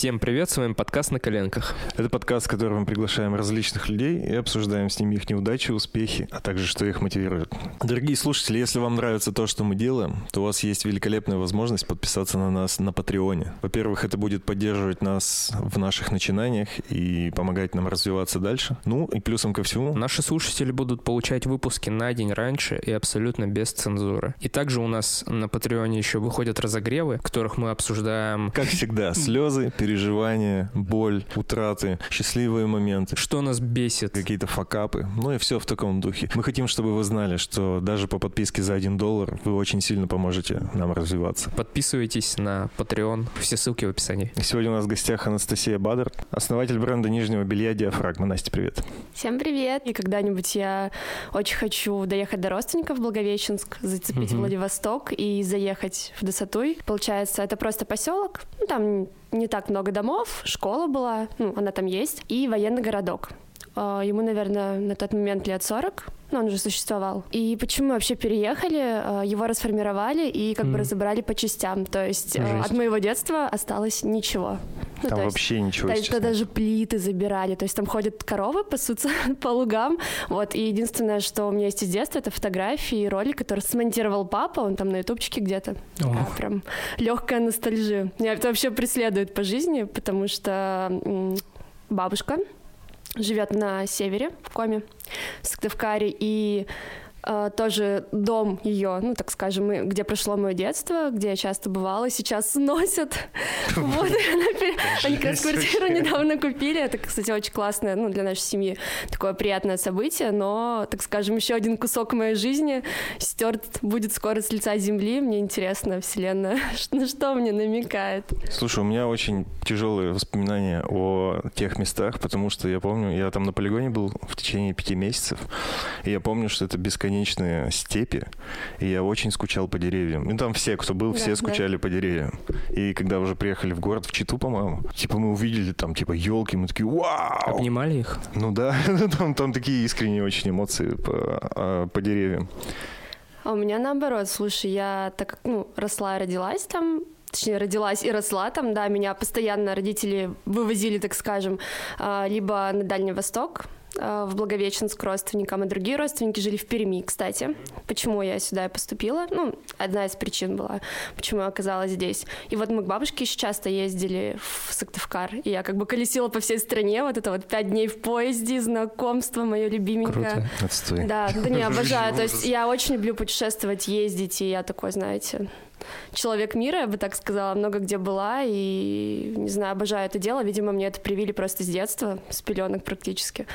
Всем привет, с вами подкаст «На коленках». Это подкаст, в котором мы приглашаем различных людей и обсуждаем с ними их неудачи, успехи, а также что их мотивирует. Дорогие слушатели, если вам нравится то, что мы делаем, то у вас есть великолепная возможность подписаться на нас на Патреоне. Во-первых, это будет поддерживать нас в наших начинаниях и помогать нам развиваться дальше. Ну и плюсом ко всему... Наши слушатели будут получать выпуски на день раньше и абсолютно без цензуры. И также у нас на Патреоне еще выходят разогревы, в которых мы обсуждаем... Как всегда, слезы, переживания, боль, утраты, счастливые моменты. Что нас бесит. Какие-то факапы. Ну и все в таком духе. Мы хотим, чтобы вы знали, что даже по подписке за 1 доллар вы очень сильно поможете нам развиваться. Подписывайтесь на Patreon. Все ссылки в описании. Сегодня у нас в гостях Анастасия Бадр, основатель бренда нижнего белья «Диафрагма». Настя, привет. Всем привет. И когда-нибудь я очень хочу доехать до родственников в Благовещенск, зацепить угу. Владивосток и заехать в Досатуй. Получается, это просто поселок. Ну, там не так много домов, школа была, ну, она там есть, и военный городок. А, ему, наверное, на тот момент лет 40, но он уже существовал. И почему мы вообще переехали? А, его расформировали и как mm. бы разобрали по частям. То есть а, Жесть. от моего детства осталось ничего. Ну, там вообще есть, ничего. То есть даже плиты забирали. То есть там ходят коровы, пасутся по лугам. Вот. И единственное, что у меня есть из детства, это фотографии и ролик, который смонтировал папа. Он там на ютубчике где-то. Такая прям легкая ностальжия. Меня это вообще преследует по жизни, потому что бабушка живет на севере, в Коме, в Сыктывкаре, и тоже дом ее, ну, так скажем, где прошло мое детство, где я часто бывала, сейчас сносят. Вот, они как раз квартиру недавно купили. Это, кстати, очень классное, ну, для нашей семьи такое приятное событие, но, так скажем, еще один кусок моей жизни стерт будет скоро с лица земли. Мне интересно, Вселенная, на что мне намекает. Слушай, у меня очень тяжелые воспоминания о тех местах, потому что я помню, я там на полигоне был в течение пяти месяцев, и я помню, что это бесконечно бесконечные степи, и я очень скучал по деревьям. Ну, там все, кто был, да, все скучали да. по деревьям. И когда уже приехали в город, в Читу, по-моему, типа мы увидели там, типа, елки, мы такие, вау! Обнимали их? Ну да, там, там такие искренние очень эмоции по, а, по деревьям. А у меня наоборот, слушай, я так как, ну, росла и родилась там, точнее, родилась и росла там, да, меня постоянно родители вывозили, так скажем, а, либо на Дальний Восток, в Благовещенск к родственникам, и другие родственники жили в Перми, кстати. Почему я сюда и поступила? Ну, одна из причин была, почему я оказалась здесь. И вот мы к бабушке еще часто ездили в Сыктывкар, и я как бы колесила по всей стране, вот это вот пять дней в поезде, знакомство мое любименькое. Круто. Отстой. Да, да не, обожаю. То есть я очень люблю путешествовать, ездить, и я такой, знаете, человек мира, я бы так сказала, много где была, и, не знаю, обожаю это дело. Видимо, мне это привили просто с детства, с пеленок практически.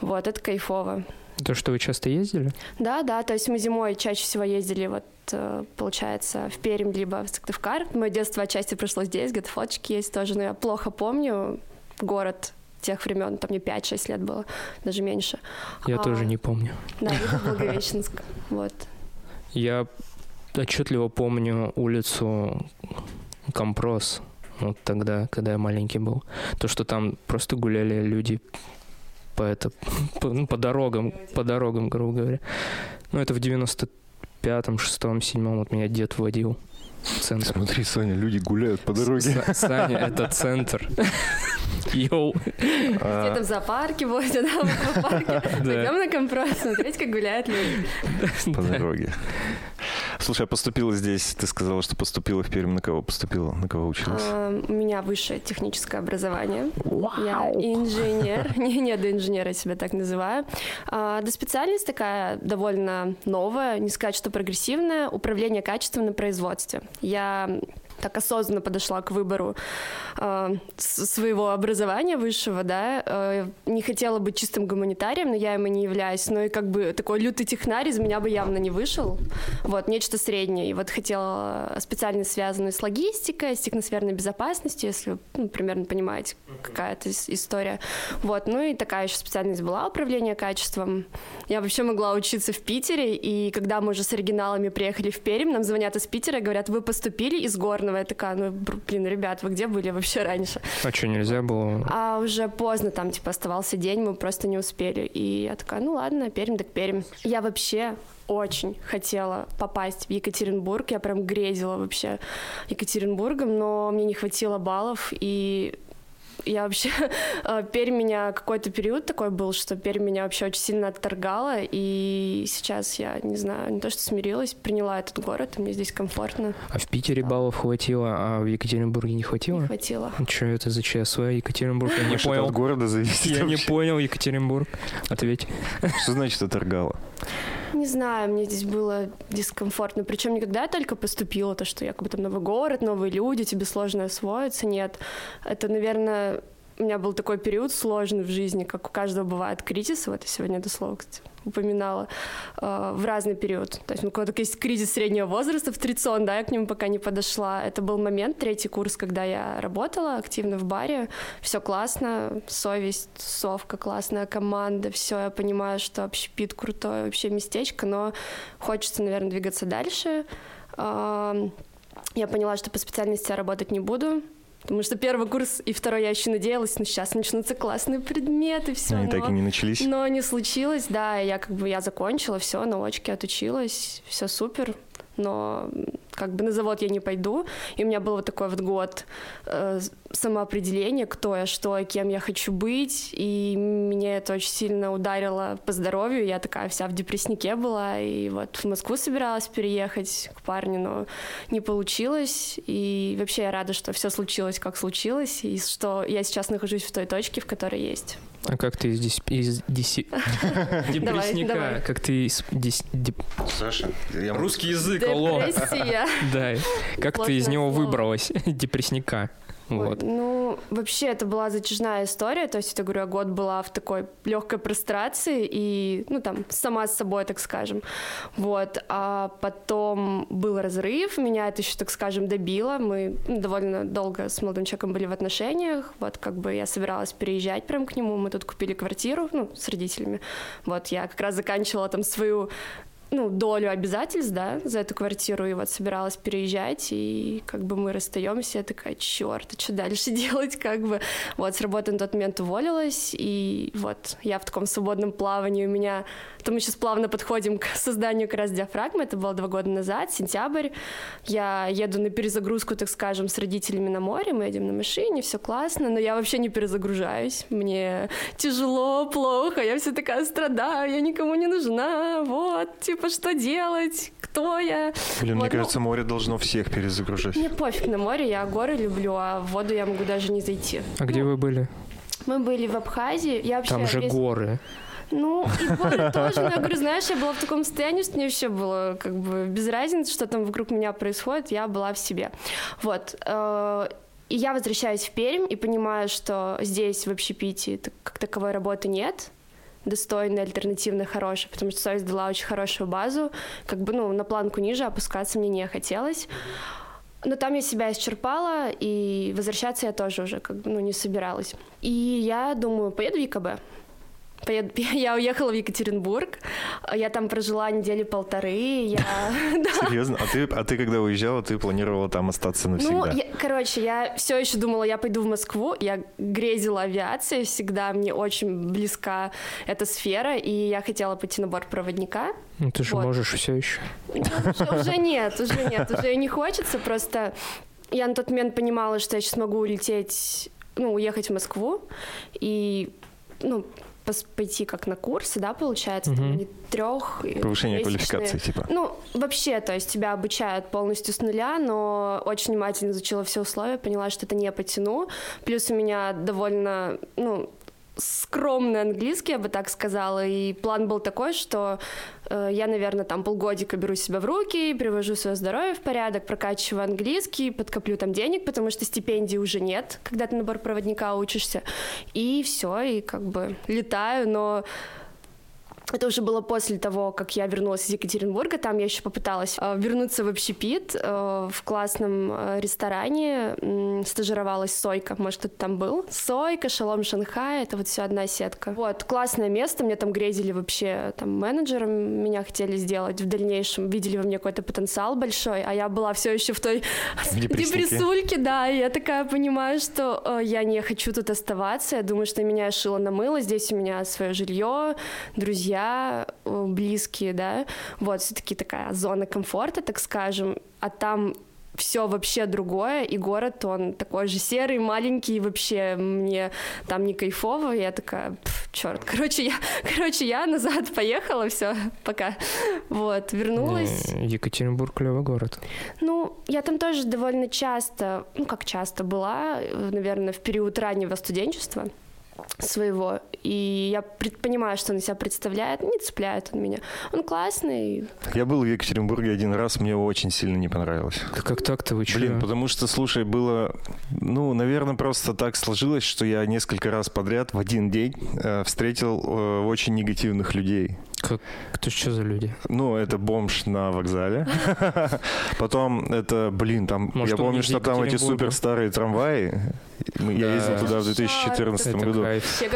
Вот, это кайфово. То, что вы часто ездили? Да, да, то есть мы зимой чаще всего ездили вот э, получается, в Пермь, либо в Сыктывкар. Мое детство отчасти прошло здесь, где-то фоточки есть тоже, но я плохо помню город тех времен, там мне 5-6 лет было, даже меньше. Я а, тоже не помню. Да, Благовещенск, вот. Я отчетливо помню улицу Компрос, вот тогда, когда я маленький был. То, что там просто гуляли люди по, это, по, ну, по дорогам, по дорогам, грубо говоря. Ну, это в 95-м, 6-м, 7-м вот меня дед водил в центр. Смотри, Саня, люди гуляют по дороге. Саня, это центр. Йоу. А. Где-то в зоопарке возят, да, в аквапарке. Пойдем на компромисс, смотреть, как гуляют люди. По дороге. Слушай, а поступила здесь, ты сказала, что поступила в Пермь. На кого поступила? На кого училась? А, у меня высшее техническое образование. Я инженер. Не, не до инженера я себя так называю. А, да специальность такая довольно новая, не сказать, что прогрессивная. Управление качеством на производстве. Я так осознанно подошла к выбору э, своего образования высшего, да, э, не хотела быть чистым гуманитарием, но я им и не являюсь, но и как бы такой лютый технарь из меня бы явно не вышел, вот, нечто среднее, и вот хотела специальность, связанную с логистикой, с техносферной безопасностью, если ну, примерно понимаете, какая это история, вот, ну и такая еще специальность была, управление качеством, я вообще могла учиться в Питере, и когда мы уже с оригиналами приехали в Пермь, нам звонят из Питера и говорят, вы поступили из Горного, я такая, ну, блин, ребят, вы где были вообще раньше? А что, нельзя было? А уже поздно, там, типа, оставался день, мы просто не успели. И я такая, ну ладно, Пермь так Пермь. Я вообще очень хотела попасть в Екатеринбург. Я прям грезила вообще Екатеринбургом, но мне не хватило баллов, и Я вообще... Э, Пермь меня какой-то период такой был, что Пермь меня вообще очень сильно отторгала, и сейчас я, не знаю, не то что смирилась, приняла этот город, и мне здесь комфортно. А в Питере баллов хватило, а в Екатеринбурге не хватило? Не хватило. Что это за ЧСВ Екатеринбург? Я не понял. от города зависит Я не понял, Екатеринбург. Ответь. Что значит отторгало? Не знаю, мне здесь было дискомфортно. Причем не когда я только поступила, то, что якобы там новый город, новые люди, тебе сложно освоиться. Нет. Это, наверное, у меня был такой период сложный в жизни, как у каждого бывает кризис. Вот я сегодня это слово, кстати, упоминала, э, в разный период. То есть ну, какой-то есть кризис среднего возраста в трицон, да, я к нему пока не подошла. Это был момент, третий курс, когда я работала активно в баре. Все классно, совесть, совка, классная команда, все, я понимаю, что общепит крутое вообще местечко, но хочется, наверное, двигаться дальше. Эм, Я поняла, что по специальности я работать не буду, Потому что первый курс и второй я еще надеялась, ну сейчас начнутся классные предметы, все. Они так и не начались. Но не случилось, да, я как бы я закончила, все, на очке отучилась, все супер, но как бы на завод я не пойду, и у меня был вот такой вот год э, самоопределения, кто я, что я, кем я хочу быть, и меня это очень сильно ударило по здоровью, я такая вся в депресснике была, и вот в Москву собиралась переехать к парню, но не получилось, и вообще я рада, что все случилось, как случилось, и что я сейчас нахожусь в той точке, в которой есть. А как ты из, дис... из диси- депрессника, давай. как ты из дис- деп- Саша, я Русский язык, алло. Да. Как ты из него слово. выбралась? Депрессника. Вот. Ну, вообще, это была затяжная история. То есть, я говорю, я год была в такой легкой прострации и, ну, там, сама с собой, так скажем. Вот. А потом был разрыв, меня это еще, так скажем, добило. Мы довольно долго с молодым человеком были в отношениях. Вот, как бы я собиралась переезжать прям к нему. Мы тут купили квартиру, ну, с родителями. Вот, я как раз заканчивала там свою ну, долю обязательств, да, за эту квартиру, и вот собиралась переезжать, и как бы мы расстаемся, я такая, черт, а что дальше делать, как бы, вот, с работы на тот момент уволилась, и вот, я в таком свободном плавании, у меня, то мы сейчас плавно подходим к созданию как раз диафрагмы, это было два года назад, сентябрь, я еду на перезагрузку, так скажем, с родителями на море, мы едем на машине, все классно, но я вообще не перезагружаюсь, мне тяжело, плохо, я вся такая страдаю, я никому не нужна, вот, типа, что делать, кто я. Блин, Вот, мне ну, кажется, море должно всех перезагружать. Мне пофиг на море, я горы люблю, а в воду я могу даже не зайти. А где вы были? Мы были в Абхазии, я вообще... Там же весь- горы. Ну, и горы тоже, но я говорю, знаешь, я была в таком состоянии, что мне вообще было как бы без разницы, что там вокруг меня происходит, я была в себе. Вот. э, И я возвращаюсь в Пермь и понимаю, что здесь в общепите как таковой работы нет, достойной, альтернативной, хорошей, потому что совесть дала очень хорошую базу, как бы, ну, на планку ниже опускаться мне не хотелось. Но там я себя исчерпала, и возвращаться я тоже уже как бы, ну, не собиралась. И я думаю, поеду в ЕКБ. Я уехала в Екатеринбург, я там прожила недели полторы, я... Серьезно? А ты, а ты когда уезжала, ты планировала там остаться Ну, навсегда? я- короче, я все еще думала, я пойду в Москву. Я грезила авиацией всегда, мне очень близка эта сфера, и я хотела пойти на борт проводника. Ну ты же Вот. можешь все еще. Ну, Уже, уже нет, уже нет, уже не хочется. Просто я на тот момент понимала, что я сейчас могу улететь, ну, уехать в Москву и, ну, пойти как на курсы, да, получается, там, Мгм. не трех. Повышение квалификации, типа. Ну, вообще, то есть тебя обучают полностью с нуля, но очень внимательно изучила все условия, поняла, что это не потяну. Плюс у меня довольно, ну, скромный английский, я бы так сказала, и план был такой, что я, наверное, там полгодика беру себя в руки, привожу свое здоровье в порядок, прокачиваю английский, подкоплю там денег, потому что стипендий уже нет, когда ты на бортпроводника учишься, и все, и как бы летаю, но это уже было после того, как я вернулась из Екатеринбурга. Там я еще попыталась э, вернуться в общепит э, в классном э, ресторане. М, стажировалась Сойка. Может, кто-то там был? Сойка, Шалом Шанхай. Это вот все одна сетка. Вот, классное место. Мне там грезили вообще там менеджером. Меня хотели сделать в дальнейшем. Видели во мне какой-то потенциал большой. А я была все еще в той депрессульке, да. И я такая понимаю, что э, я не хочу тут оставаться. Я думаю, что меня шило на мыло. Здесь у меня свое жилье, друзья, э, близкие, да. Вот, все-таки такая зона комфорта, так скажем. А там все вообще другое, и город, он такой же серый, маленький, вообще мне там не кайфово, я такая, черт, короче, я, короче, я назад поехала, все, пока, вот, вернулась. Екатеринбург клевый город. Ну, я там тоже довольно часто, ну, как часто была, наверное, в период раннего студенчества, своего. И я понимаю, что он себя представляет, не цепляет он меня. Он классный. Я был в Екатеринбурге один раз, мне очень сильно не понравилось. Как так-то вы Блин, потому что, слушай, было, ну, наверное, просто так сложилось, что я несколько раз подряд в один день э, встретил э, очень негативных людей. Как, кто что за люди? Ну, это бомж на вокзале. Потом это, блин, там, Может, я помню, что там эти супер старые трамваи. Я ездил туда в 2014 году.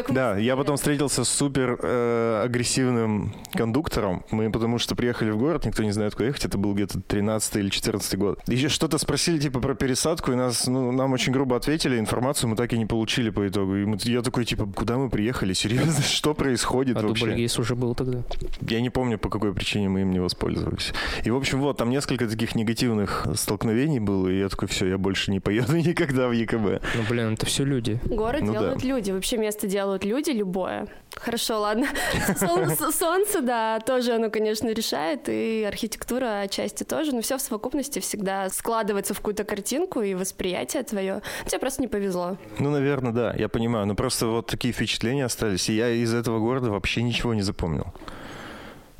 Да, я потом встретился с супер э, агрессивным кондуктором. Мы потому что приехали в город, никто не знает, куда ехать. Это был где-то 13 или 14 год. Еще что-то спросили типа про пересадку, и нас, ну, нам очень грубо ответили. Информацию мы так и не получили по итогу. И мы, я такой, типа, куда мы приехали? Серьезно, что происходит а вообще? А уже был тогда? Я не помню, по какой причине мы им не воспользовались. И, в общем, вот, там несколько таких негативных столкновений было, и я такой, все, я больше не поеду никогда в ЕКБ. Ну, блин, это все люди. Город ну, делают да. люди, вообще место делают люди любое. Хорошо, ладно. Солнце, солнце, да, тоже оно, конечно, решает, и архитектура отчасти тоже, но все в совокупности всегда складывается в какую-то картинку, и восприятие твое. Тебе просто не повезло. Ну, наверное, да, я понимаю. Но просто вот такие впечатления остались, и я из этого города вообще ничего не запомнил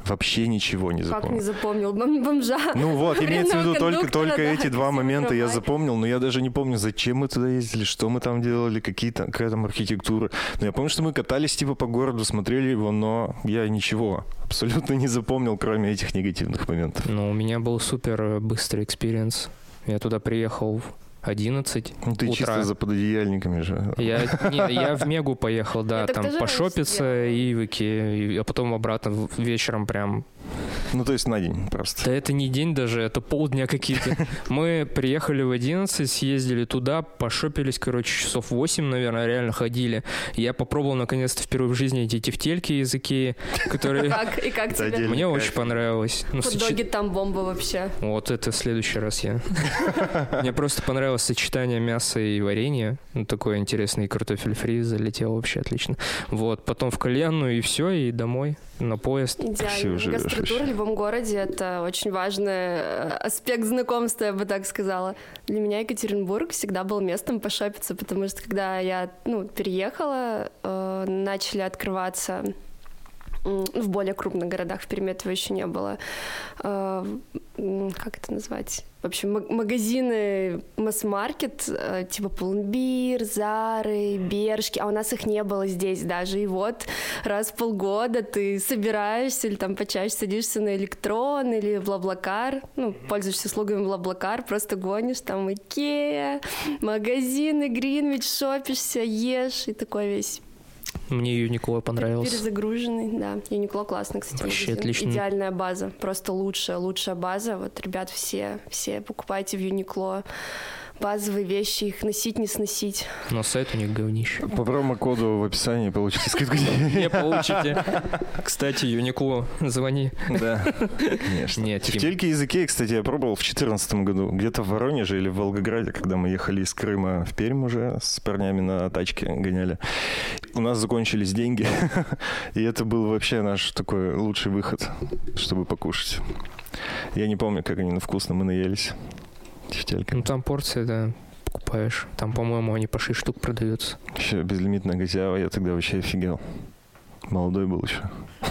вообще ничего не запомнил. Как не запомнил? Бомжа. Ну вот, имеется в виду только, только эти два момента я запомнил, но я даже не помню, зачем мы туда ездили, что мы там делали, какие там, какая там архитектура. Но я помню, что мы катались типа по городу, смотрели его, но я ничего абсолютно не запомнил, кроме этих негативных моментов. Ну, у меня был супер быстрый experience. Я туда приехал 11 Ну, ты утра. чисто за пододеяльниками же. Я, не, я в Мегу поехал, да, там пошопиться и в Икею, а потом обратно вечером прям ну, то есть на день просто. Да это не день даже, это полдня какие-то. Мы приехали в 11, съездили туда, пошопились, короче, часов 8, наверное, реально ходили. Я попробовал наконец-то впервые в жизни эти тефтельки из Икеи, которые... Как? И как тебе? Мне очень понравилось. Ну, Хот-доги там бомба вообще. Вот это в следующий раз я. Мне просто понравилось сочетание мяса и варенья. Ну, такой интересный картофель фри залетел вообще отлично. Вот, потом в кальянную и все, и домой на поезд. Идеально. Гастротур в любом городе — это очень важный э, аспект знакомства, я бы так сказала. Для меня Екатеринбург всегда был местом пошопиться, потому что когда я ну, переехала, э, начали открываться в более крупных городах, в Перми этого еще не было. Э, как это назвать? В общем, магазины масс-маркет, э, типа Пломбир, Зары, Бершки, а у нас их не было здесь даже. И вот раз в полгода ты собираешься или там почаще садишься на электрон или в BlaBlaCar, ну, пользуешься услугами BlaBlaCar, просто гонишь там Икея, магазины, Гринвич, шопишься, ешь и такой весь мне Uniqlo понравился. Перезагруженный, да. Uniqlo классно, кстати. Вообще магазин. отлично. Идеальная база, просто лучшая, лучшая база. Вот, ребят, все, все покупайте в Uniqlo базовые вещи, их носить, не сносить. Но сайт у них говнище. По промокоду в описании получите скидку. Не получите. Кстати, Юникло, звони. Да, конечно. Нет, Тефтельки языки, кстати, я пробовал в 2014 году. Где-то в Воронеже или в Волгограде, когда мы ехали из Крыма в Пермь уже с парнями на тачке гоняли. У нас закончились деньги, и это был вообще наш такой лучший выход, чтобы покушать. Я не помню, как они на вкусно мы наелись тефтелька. Ну там порция, да, покупаешь. Там, по-моему, они по 6 штук продаются. Еще безлимитная газява, я тогда вообще офигел. Молодой был еще.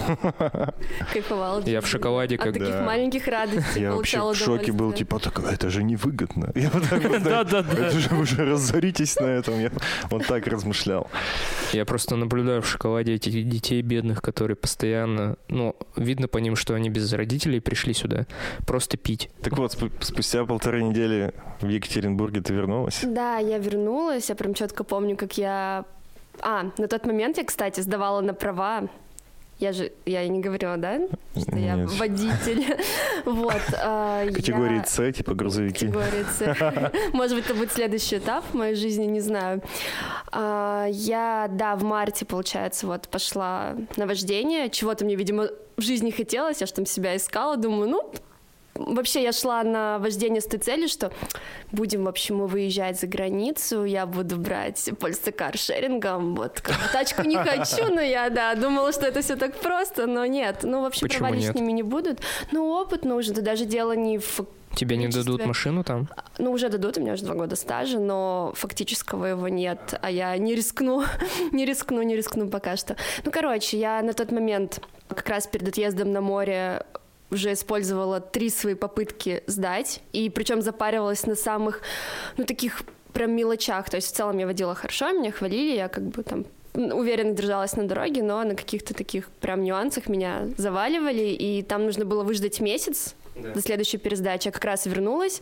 Кайфовал. Я в шоколаде, как... От таких маленьких радостей Я вообще в шоке был, типа, так, это же невыгодно. Да, да, да. Это же уже разоритесь на этом. Я вот так размышлял. Я просто наблюдаю в шоколаде этих детей бедных, которые постоянно, ну, видно по ним, что они без родителей пришли сюда просто пить. Так вот, спустя полторы недели в Екатеринбурге ты вернулась? Да, я вернулась. Я прям четко помню, как я а, на тот момент я, кстати, сдавала на права. Я же, я не говорила, да, что Нет. я водитель. Вот. А, Категории С, типа грузовики. Категории С. Может быть, это будет следующий этап в моей жизни, не знаю. А, я, да, в марте, получается, вот пошла на вождение. Чего-то мне, видимо, в жизни хотелось, я же там себя искала, думаю, ну, вообще я шла на вождение с той целью, что будем, в общем, мы выезжать за границу, я буду брать пользоваться каршерингом, вот, тачку не хочу, но я, да, думала, что это все так просто, но нет, ну, вообще Почему права нет? лишними не будут, ну, опыт нужен, это даже дело не в Тебе не дадут машину там? ну, уже дадут, у меня уже два года стажа, но фактического его нет, а я не рискну, не рискну, не рискну пока что. Ну, короче, я на тот момент, как раз перед отъездом на море, уже использовала три свои попытки сдать, и причем запаривалась на самых, ну, таких прям мелочах, то есть в целом я водила хорошо, меня хвалили, я как бы там уверенно держалась на дороге, но на каких-то таких прям нюансах меня заваливали, и там нужно было выждать месяц, до следующей пересдачи. Я как раз вернулась,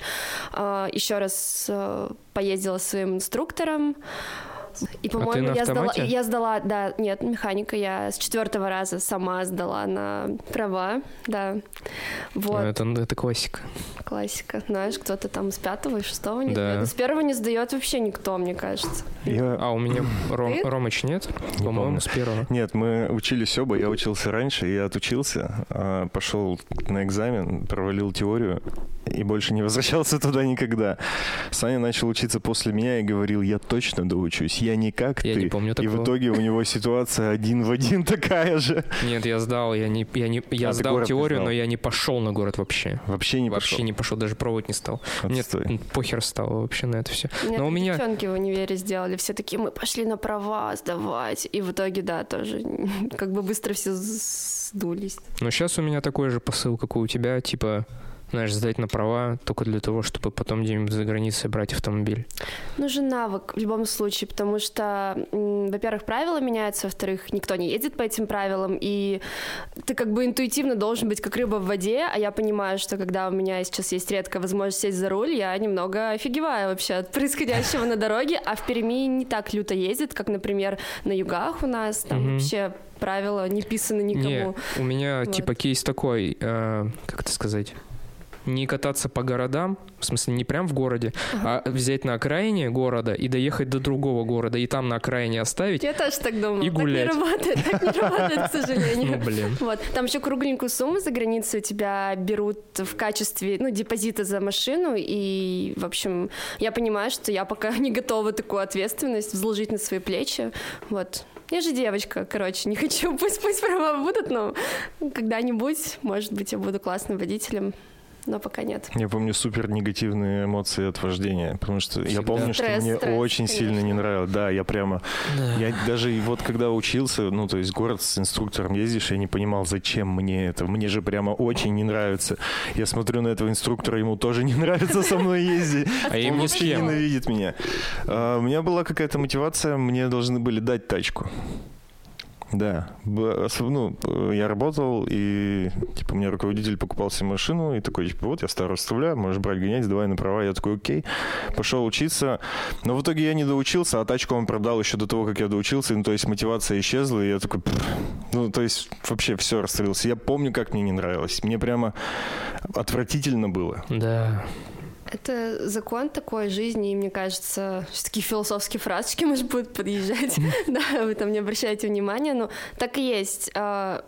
а, еще раз а, поездила с своим инструктором. И, ты по-моему, на я сдала, я сдала, да, нет, механика, я с четвертого раза сама сдала на права, да. Вот, Ну, Это, это классика. классика. Знаешь, кто-то там с пятого и шестого не Да. сдает. С первого не сдает вообще никто, мне кажется. Я... А у меня Ром, Ты? Ромыч нет? Не По-моему, помню. с первого. Нет, мы учились оба, я учился раньше, я отучился, а, пошел на экзамен, провалил теорию и больше не возвращался туда никогда. Саня начал учиться после меня и говорил, я точно доучусь, я не как Я ты. не помню и в такого. итоге у него ситуация один в один такая же. Нет, я сдал, я не, я не, я А, сдал теорию, сдал. но я не пошел на город вообще. Вообще не вообще пошел. не пошел, даже пробовать не стал. Мне Отстой. м, похер стало вообще на это все. Меня Но у меня- девчонки в универе сделали, все такие, мы пошли на права сдавать. И в итоге, да, тоже как бы быстро все сдулись. Но сейчас у меня такой же посыл, как у тебя, типа, знаешь, сдать на права только для того, чтобы потом где-нибудь за границей брать автомобиль. Нужен навык в любом случае, потому что, во-первых, правила меняются, во-вторых, никто не ездит по этим правилам, и ты как бы интуитивно должен быть как рыба в воде, а я понимаю, что когда у меня сейчас есть редкая возможность сесть за руль, я немного офигеваю вообще от происходящего на дороге, а в Перми не так люто ездит, как, например, на югах у нас, там вообще правила не писаны никому. Не, у меня Вот. типа кейс такой, э, как это сказать, не кататься по городам, в смысле не прям в городе, а взять на окраине города и доехать до другого города, и там на окраине оставить. Я тоже так думала. И гулять. Так не работает, так не работает, к сожалению. Ну, блин. Вот. Там еще кругленькую сумму за границей у тебя берут в качестве, ну, депозита за машину, и, в общем, я понимаю, что я пока не готова такую ответственность взложить на свои плечи, вот. Я же девочка, короче, не хочу, пусть, пусть права будут, но когда-нибудь, может быть, я буду классным водителем, но пока нет. Я помню супер негативные эмоции от вождения, потому что я Всегда. помню, что Стресс, мне стресс, очень сильно не конечно. нравилось. Да, я прямо, я даже и вот когда учился, ну то есть город с инструктором ездишь, я не понимал, зачем мне это. Мне же прямо очень не нравится. Я смотрю на этого инструктора, ему тоже не нравится со мной ездить. А им ни с ненавидит меня. А, У меня была какая-то мотивация, мне должны были дать тачку. Да, ну, э, я работал, и, типа, мне руководитель покупал себе машину, и такой, типа, вот, я старую оставляю, можешь брать, гонять, давай на права. Я такой, окей, пошел учиться, но в итоге я не доучился, а тачку он продал еще до того, как я доучился, ну, то есть мотивация исчезла, и я такой, ну, то есть вообще все расстроился. Я помню, как мне не нравилось, мне прямо отвратительно было. Да. Это закон такой жизни, и мне кажется, что такие философские фразочки, может, будут подъезжать. Да, вы там не обращаете внимания, но так и есть. А,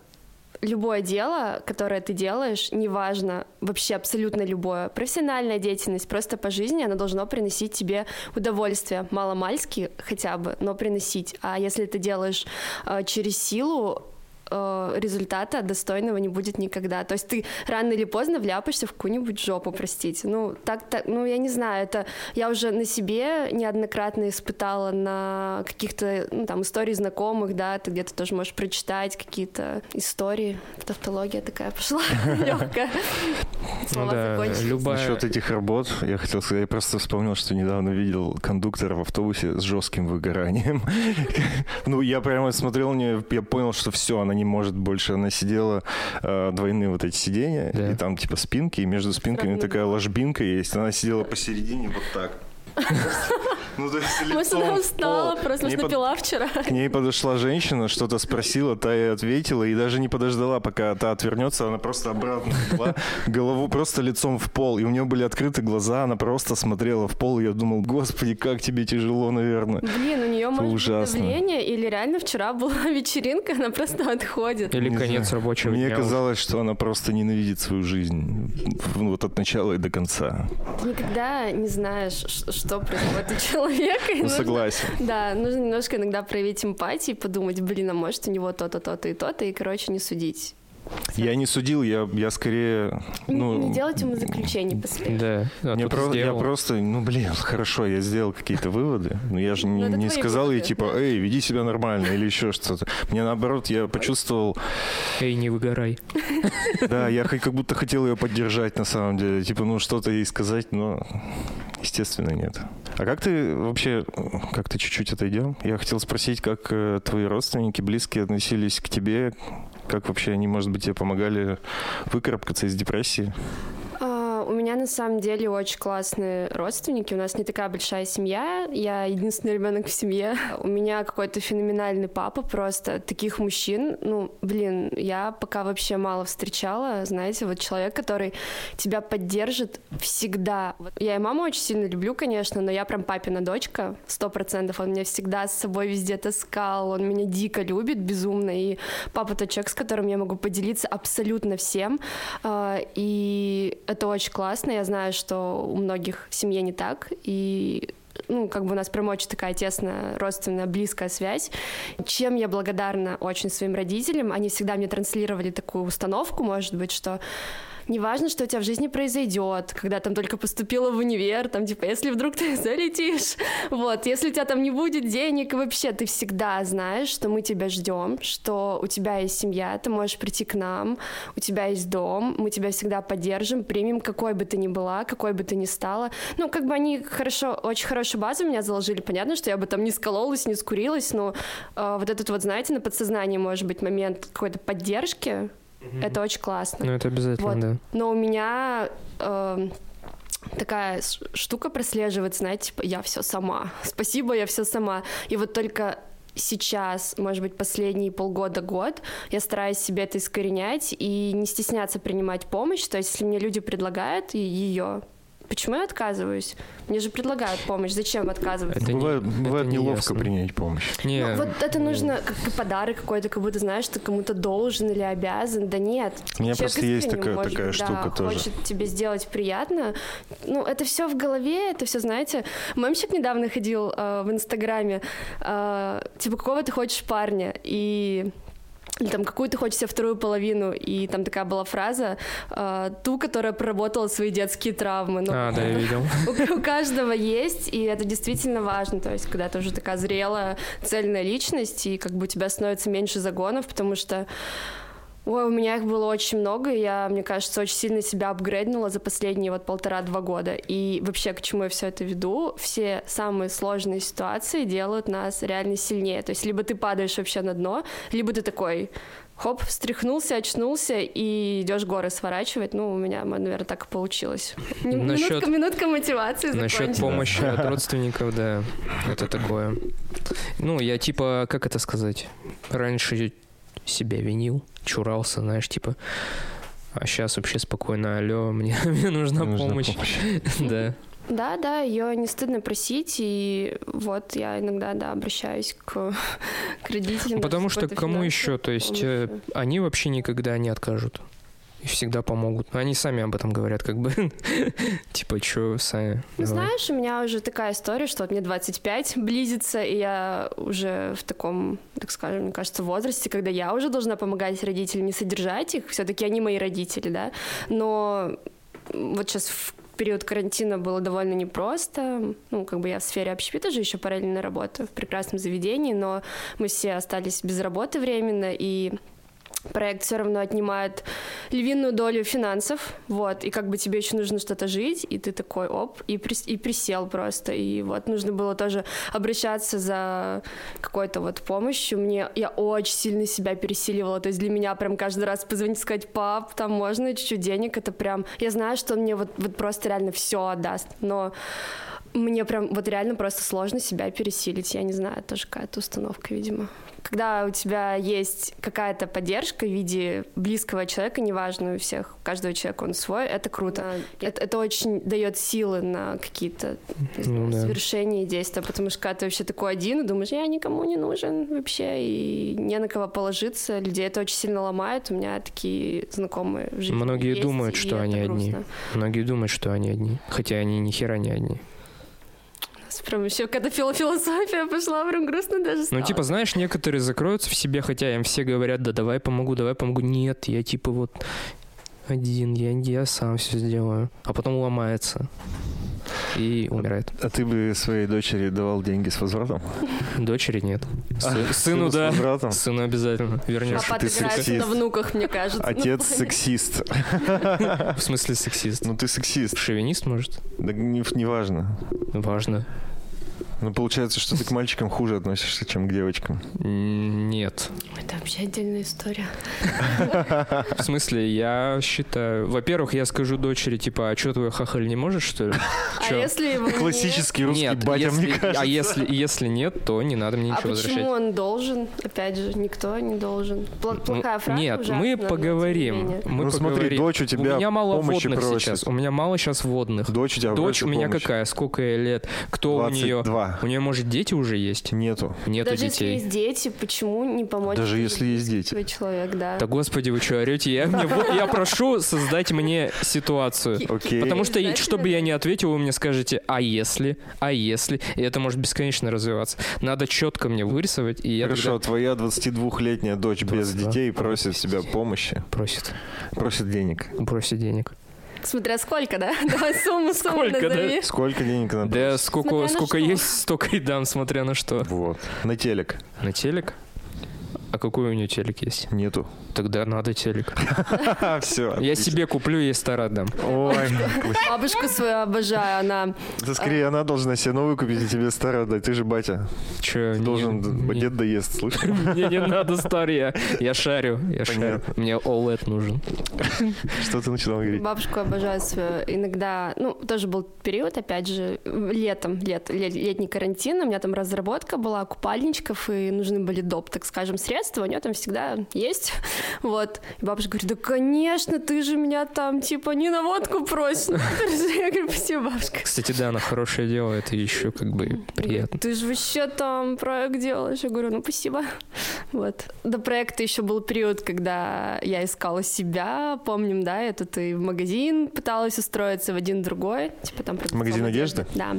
Любое дело, которое ты делаешь, неважно, вообще абсолютно любое, профессиональная деятельность, просто по жизни, она должна приносить тебе удовольствие, маломальски хотя бы, но приносить. А если ты делаешь а, через силу, э, результата достойного не будет никогда. То есть ты рано или поздно вляпаешься в какую-нибудь жопу, простите. Ну, так, так, ну, я не знаю, это я уже на себе неоднократно испытала на каких-то, ну, там, истории знакомых, да, ты где-то тоже можешь прочитать какие-то истории. Тавтология такая пошла легкая. Ну Слова да, любая... Насчет этих работ, я хотел сказать, я просто вспомнил, что недавно видел кондуктора в автобусе с жестким выгоранием. Ну, я прямо смотрел, я понял, что все, она не может больше. Она сидела, э, двойные вот эти сиденья, Да. и там типа спинки, и между спинками Сравнимо. такая ложбинка есть. Она сидела посередине вот так. Ну, то есть Может, лицом она устала, просто К ней может, под- напила вчера. К ней подошла женщина, что-то спросила, та и ответила, и даже не подождала, пока та отвернется, она просто обратно легла, голову просто лицом в пол, и у нее были открыты глаза, она просто смотрела в пол, и я думал, господи, как тебе тяжело, наверное. Блин, у нее может быть ужасно. давление, или реально вчера была вечеринка, она просто отходит. Или Не конец знаю. рабочего Мне дня. казалось, что она просто ненавидит свою жизнь, ну, вот от начала и до конца. Никогда не знаешь, что происходит у человека. И Ну, нужно- согласен. Да, нужно немножко иногда проявить эмпатию и подумать, блин, а может у него то-то, то-то и то-то, и, короче, не судить. Я не судил, я, я скорее... Не- Ну, не делать ему заключений поспешно. Да, а Мне про- я просто, ну блин, хорошо, я сделал какие-то выводы, но я же не, Ну, не твои сказал ей выводы, типа, да. эй, веди себя нормально или еще что-то. Мне наоборот, я почувствовал, Эй, не выгорай. да, я хоть как будто хотел ее поддержать на самом деле, типа, ну что-то ей сказать, но естественно нет. А как ты вообще, как ты чуть-чуть отойдем? Я хотел спросить, как э, твои родственники, близкие относились к тебе, как вообще они, может быть, тебе помогали выкарабкаться из депрессии? У меня на самом деле очень классные родственники. У нас не такая большая семья. Я единственный ребенок в семье. У меня какой-то феноменальный папа просто. Таких мужчин, ну, блин, я пока вообще мало встречала. Знаете, вот человек, который тебя поддержит всегда. Я и маму очень сильно люблю, конечно, но я прям папина дочка, сто процентов. Он меня всегда с собой везде таскал, он меня дико любит, безумно. И папа тот человек, с которым я могу поделиться абсолютно всем. А, И это очень классно. Я знаю, что у многих в семье не так. И ну, как бы у нас прям очень такая тесная, родственная, близкая связь. Чем я благодарна очень своим родителям. Они всегда мне транслировали такую установку, может быть, что неважно, что у тебя в жизни произойдет, когда там только поступила в универ, там, типа, если вдруг ты залетишь, вот, если у тебя там не будет денег, вообще ты всегда знаешь, что мы тебя ждем, что у тебя есть семья, ты можешь прийти к нам, у тебя есть дом, мы тебя всегда поддержим, примем, какой бы ты ни была, какой бы ты ни стала. Ну, как бы они хорошо, очень хорошую базу меня заложили, понятно, что я бы там не скололась, не скурилась, но э, вот этот вот, знаете, на подсознании может быть момент какой-то поддержки, это очень классно. Ну, это обязательно, Вот. да. Но у меня эм, такая штука прослеживается, знаете, типа, я все сама. Спасибо, я все сама. И вот только сейчас, может быть, последние полгода-год, я стараюсь себе это искоренять и не стесняться принимать помощь. То есть, если мне люди предлагают ее, почему я отказываюсь? Мне же предлагают помощь, зачем отказываться? Это не- бывает бывает это не неловко ясно. принять помощь. Не, Ну, вот это нужно как и подарок какой-то, как будто знаешь, ты кому-то должен или обязан. Да нет. У меня Человек просто есть такая- может такая да, штука тоже. хочет тебе сделать приятно. Ну, это все в голове, это все, знаете. Мемчик недавно ходил э, в Инстаграме, э, типа, какого ты хочешь парня? И или там какую ты хочешь себе вторую половину, и там такая была фраза, э, ту, которая проработала свои детские травмы. Ну, А, да, я видел. у, у каждого есть, и это действительно важно. То есть, когда ты уже такая зрелая, цельная личность, и как бы у тебя становится меньше загонов, потому что Ой, у меня их было очень много, и я, мне кажется, очень сильно себя апгрейднула за последние вот полтора-два года. И вообще, к чему я все это веду? Все самые сложные ситуации делают нас реально сильнее. То есть либо ты падаешь вообще на дно, либо ты такой, хоп, встряхнулся, очнулся и идешь горы сворачивать. Ну, у меня, наверное, так и получилось. Насчет- Минутка, минутка мотивации Насчет помощи от родственников, да, это такое. Ну, я типа, как это сказать, раньше себя винил, чурался, знаешь, типа, а сейчас вообще спокойно, алло, мне, мне нужна Мне нужна помощь. помощь. Да. Да, да, ее не стыдно просить, и вот я иногда, да, обращаюсь к, к родителям. Потому что кому еще? То есть э, помощью. они вообще никогда не откажут. И всегда помогут. Они сами об этом говорят, как бы. Типа, что, сами. Ну, давай. знаешь, у меня уже такая история, что вот мне 25 близится, и я уже в таком, так скажем, мне кажется, возрасте, когда я уже должна помогать родителям, не содержать их, все-таки они мои родители, да, но вот сейчас в период карантина было довольно непросто. Ну, как бы я в сфере общепита же еще параллельно работаю в прекрасном заведении, но мы все остались без работы временно, и проект все равно отнимает львиную долю финансов, вот, и как бы тебе еще нужно что-то жить, и ты такой, оп, и, прис- и присел просто, и вот нужно было тоже обращаться за какой-то вот помощью, мне, я очень сильно себя пересиливала, то есть для меня прям каждый раз позвонить, сказать, пап, там можно чуть-чуть денег, это прям, я знаю, что он мне вот, вот просто реально все отдаст, но мне прям вот реально просто сложно себя пересилить. Я не знаю, тоже какая-то установка, видимо. Когда у тебя есть какая-то поддержка в виде близкого человека, неважно у всех, у каждого человека он свой, это круто. Это, это очень дает силы на какие-то Ну да. свершения и действия, потому что когда ты вообще такой один и думаешь, я никому не нужен вообще, и не на кого положиться, людей это очень сильно ломает. У меня такие знакомые в жизни Многие есть, думают, что они одни. Многие думают, что они одни, хотя они ни хера не одни. Прям еще когда фил- философия пошла, прям грустно даже Ну, стало. типа, знаешь, некоторые закроются в себе, хотя им все говорят, да давай помогу, давай помогу. Нет, я типа вот один, я, я сам все сделаю. А потом ломается и умирает. А ты бы своей дочери давал деньги с возвратом? Дочери нет. Сы- А, Сыну, да. Сыну обязательно вернешь. Папа ты сексист. на внуках, мне кажется. Отец сексист. В смысле сексист? Ну ты сексист. Шовинист, может? Да не важно. Важно. Ну получается, что ты к мальчикам хуже относишься, чем к девочкам. Нет. Это вообще отдельная история. В смысле, я считаю... Во-первых, я скажу дочери, типа, а что твой хахаль не можешь, что ли? А если его? Классический русский батя, мне кажется. а если, если нет, то не надо мне А ничего почему возвращать. он должен? Опять же, никто не должен. Плохая фраза Нет, мы поговорим. Мы ну смотри, поговорим. дочь у У тебя меня мало помощи водных сейчас. У меня мало сейчас водных. Дочь у тебя Дочь у меня какая? Сколько ей лет? Кто у нее? 22. У нее, может, дети уже есть? Нету. Нету Даже если детей. есть дети, почему не помочь? Даже если есть дети. свой человек, да. Да господи, вы что, орете? Я, мне- вот я прошу создать мне ситуацию. Окей. Потому что, чтобы я не ответил, вы мне скажете, а если, а если, и это может бесконечно развиваться. Надо четко мне вырисовать, и я Хорошо, тогда твоя 22-летняя дочь без 22. детей просит тебя помощи, просит, просит денег. просит денег. Смотря сколько, да? Давай сумму, сумму Сколько, да? назови. Сколько денег надо? Да сколько, Смотря на сколько есть, столько и дам, смотря на что. Вот. На телек. На телек? А какой у нее телек есть? Нету. Тогда надо телек. Все. Я себе куплю, ей стар отдам. Ой, Бабушку свою обожаю, она... да скорее она должна себе новую купить, и тебе старую отдать. Ты же батя. Че, должен, не, дед доест, слышишь? мне не надо стар, я, шарю, я шарю. Мне OLED нужен. Что ты начинал говорить? Бабушку обожаю свою. Иногда, ну, тоже был период, опять же, летом, лет, лет- летний карантин, у меня там разработка была купальничков, и нужны были доп, так скажем, средства, у нее там всегда есть. Вот. И бабушка говорит, да, конечно, ты же меня там, типа, не на водку просишь. Я говорю, спасибо, бабушка. Кстати, да, она хорошее дело, это еще как бы приятно. Ты же вообще там проект делаешь. Я говорю, ну спасибо. Вот. До проекта еще был период, когда я искала себя. Помним, да, это ты в магазин пыталась устроиться в один другой. Типа там Магазин одежды? Да.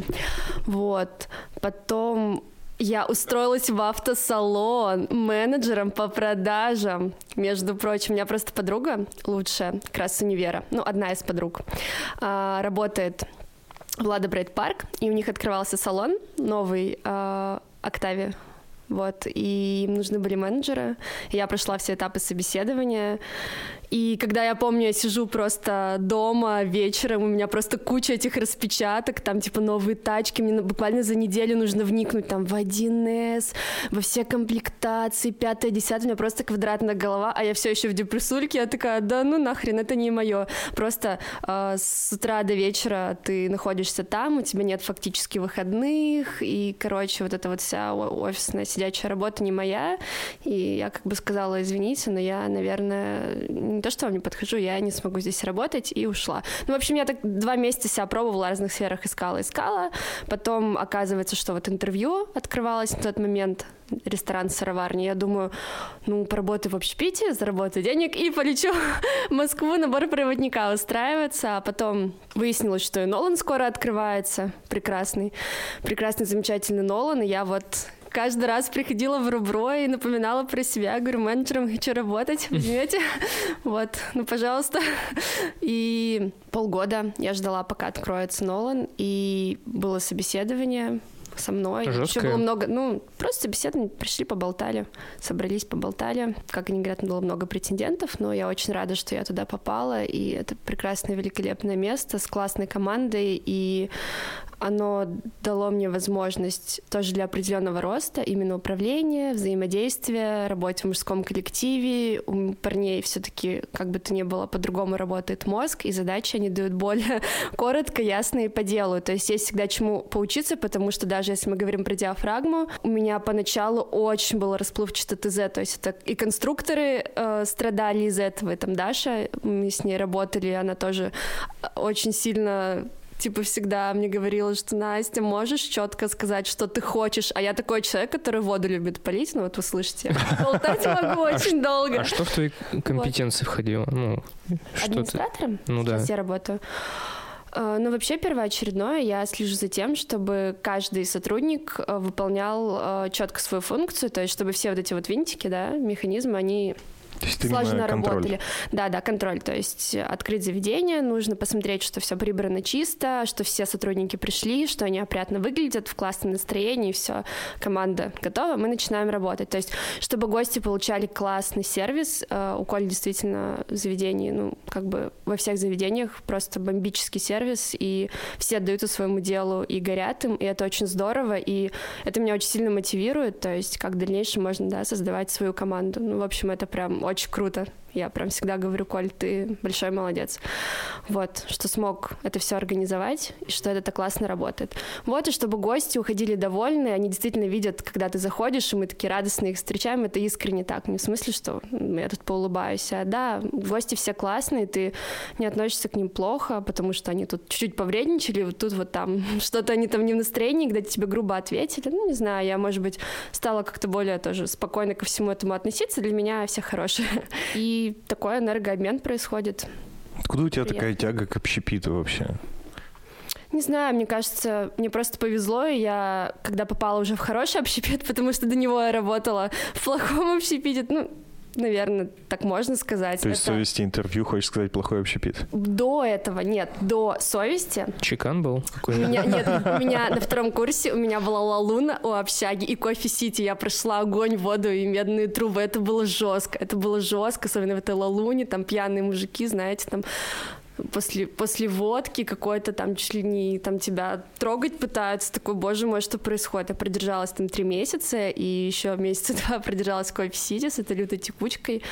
Вот. Потом я устроилась в автосалон менеджером по продажам. Между прочим, у меня просто подруга лучшая, как раз универа, ну, одна из подруг, а, работает в Лада Брейд Парк, и у них открывался салон новый, а, Октавия. Вот, и им нужны были менеджеры. Я прошла все этапы собеседования. И когда я помню, я сижу просто дома вечером, у меня просто куча этих распечаток, там типа новые тачки, мне буквально за неделю нужно вникнуть там в 1С, во все комплектации, пятое, десятое, у меня просто квадратная голова, а я все еще в депрессульке, я такая, да ну нахрен, это не мое. Просто э, с утра до вечера ты находишься там, у тебя нет фактически выходных, и, короче, вот эта вот вся офисная сидячая работа не моя, и я как бы сказала, извините, но я, наверное, не то, что вам не подхожу, я не смогу здесь работать, и ушла. Ну, в общем, я так два месяца себя пробовала в разных сферах, искала, искала, потом оказывается, что вот интервью открывалось на тот момент, ресторан сыроварни. Я думаю, ну, поработаю в общепите, заработаю денег и полечу в Москву набор проводника устраиваться. А потом выяснилось, что и Нолан скоро открывается. Прекрасный, прекрасный, замечательный Нолан. И я вот каждый раз приходила в рубро и напоминала про себя. Говорю, менеджером хочу работать, возьмете? Вот, ну, пожалуйста. И полгода я ждала, пока откроется Нолан, и было собеседование со мной. Еще Жесткое? было много, ну, просто собеседование, пришли, поболтали, собрались, поболтали. Как они говорят, было много претендентов, но я очень рада, что я туда попала, и это прекрасное, великолепное место с классной командой, и оно дало мне возможность тоже для определенного роста, именно управления, взаимодействия, работе в мужском коллективе. У парней все-таки, как бы то ни было, по-другому работает мозг, и задачи они дают более коротко, ясно и по делу. То есть есть всегда чему поучиться, потому что даже если мы говорим про диафрагму, у меня поначалу очень было расплывчато ТЗ, то есть это и конструкторы э, страдали из этого, и там Даша, мы с ней работали, она тоже очень сильно типа всегда мне говорила, что Настя, можешь четко сказать, что ты хочешь, а я такой человек, который воду любит полить, ну вот вы слышите, болтать могу очень долго. А что в твои компетенции входило? Ну. Администратором? Ну да. Я работаю. А, Ну, вообще, первоочередное, я слежу за тем, чтобы каждый сотрудник э, выполнял четко свою функцию, то есть чтобы все вот эти вот винтики, да, механизмы, они То есть слаженно работали. Да, да, контроль. То есть открыть заведение, нужно посмотреть, что все прибрано чисто, что все сотрудники пришли, что они опрятно выглядят, в классном настроении, все, команда готова, мы начинаем работать. То есть, чтобы гости получали классный сервис, э, у Коли действительно в заведении, ну, как бы во всех заведениях просто бомбический сервис, и все отдаются своему делу и горят им, и это очень здорово, и это меня очень сильно мотивирует, то есть как в дальнейшем можно, да, создавать свою команду. Ну, в общем, это прям очень круто. Я прям всегда говорю, Коль, ты большой молодец. Вот, что смог это все организовать, и что это так классно работает. Вот, и чтобы гости уходили довольны, они действительно видят, когда ты заходишь, и мы такие радостные их встречаем, это искренне так, не в смысле, что я тут поулыбаюсь, а да, гости все классные, ты не относишься к ним плохо, потому что они тут чуть-чуть повредничали, вот тут вот там что-то они там не в настроении, где-то тебе грубо ответили, ну, не знаю, я, может быть, стала как-то более тоже спокойно ко всему этому относиться, для меня все хорошие. И такой энергообмен происходит. Откуда у тебя Приятно. такая тяга к общепиту вообще? Не знаю, мне кажется, мне просто повезло, и я, когда попала уже в хороший общепит, потому что до него я работала в плохом общепите, ну, наверное, так можно сказать. То есть Это- совести интервью, хочешь сказать, плохой общепит? До этого, нет, до совести Чекан был У какой меня, нет, у меня на втором курсе у меня была Лалуна у общаги и Кофе Сити. Я прошла огонь, воду и медные трубы. Это было жестко. Это было жестко, особенно в этой Лалуне. Там пьяные мужики, знаете, там после, после водки какой-то там чуть ли не там тебя трогать пытаются. Такой, боже мой, что происходит? Я продержалась там три месяца, и еще месяца два продержалась в кофе Сити с этой лютой текучкой.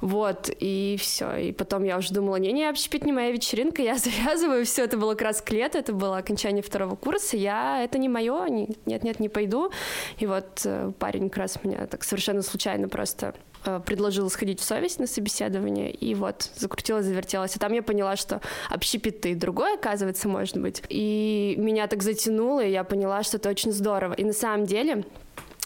Вот, и все. И потом я уже думала, не-не, общепит не моя вечеринка, я завязываю. Все, это было как раз к лету, это было окончание второго курса. Я, это не мое, нет-нет, не пойду. И вот э, парень как раз меня так совершенно случайно просто э, предложил сходить в совесть на собеседование, и вот закрутилась, завертелась. И там я поняла, что общепит и другое, оказывается, может быть. И меня так затянуло, и я поняла, что это очень здорово. И на самом деле,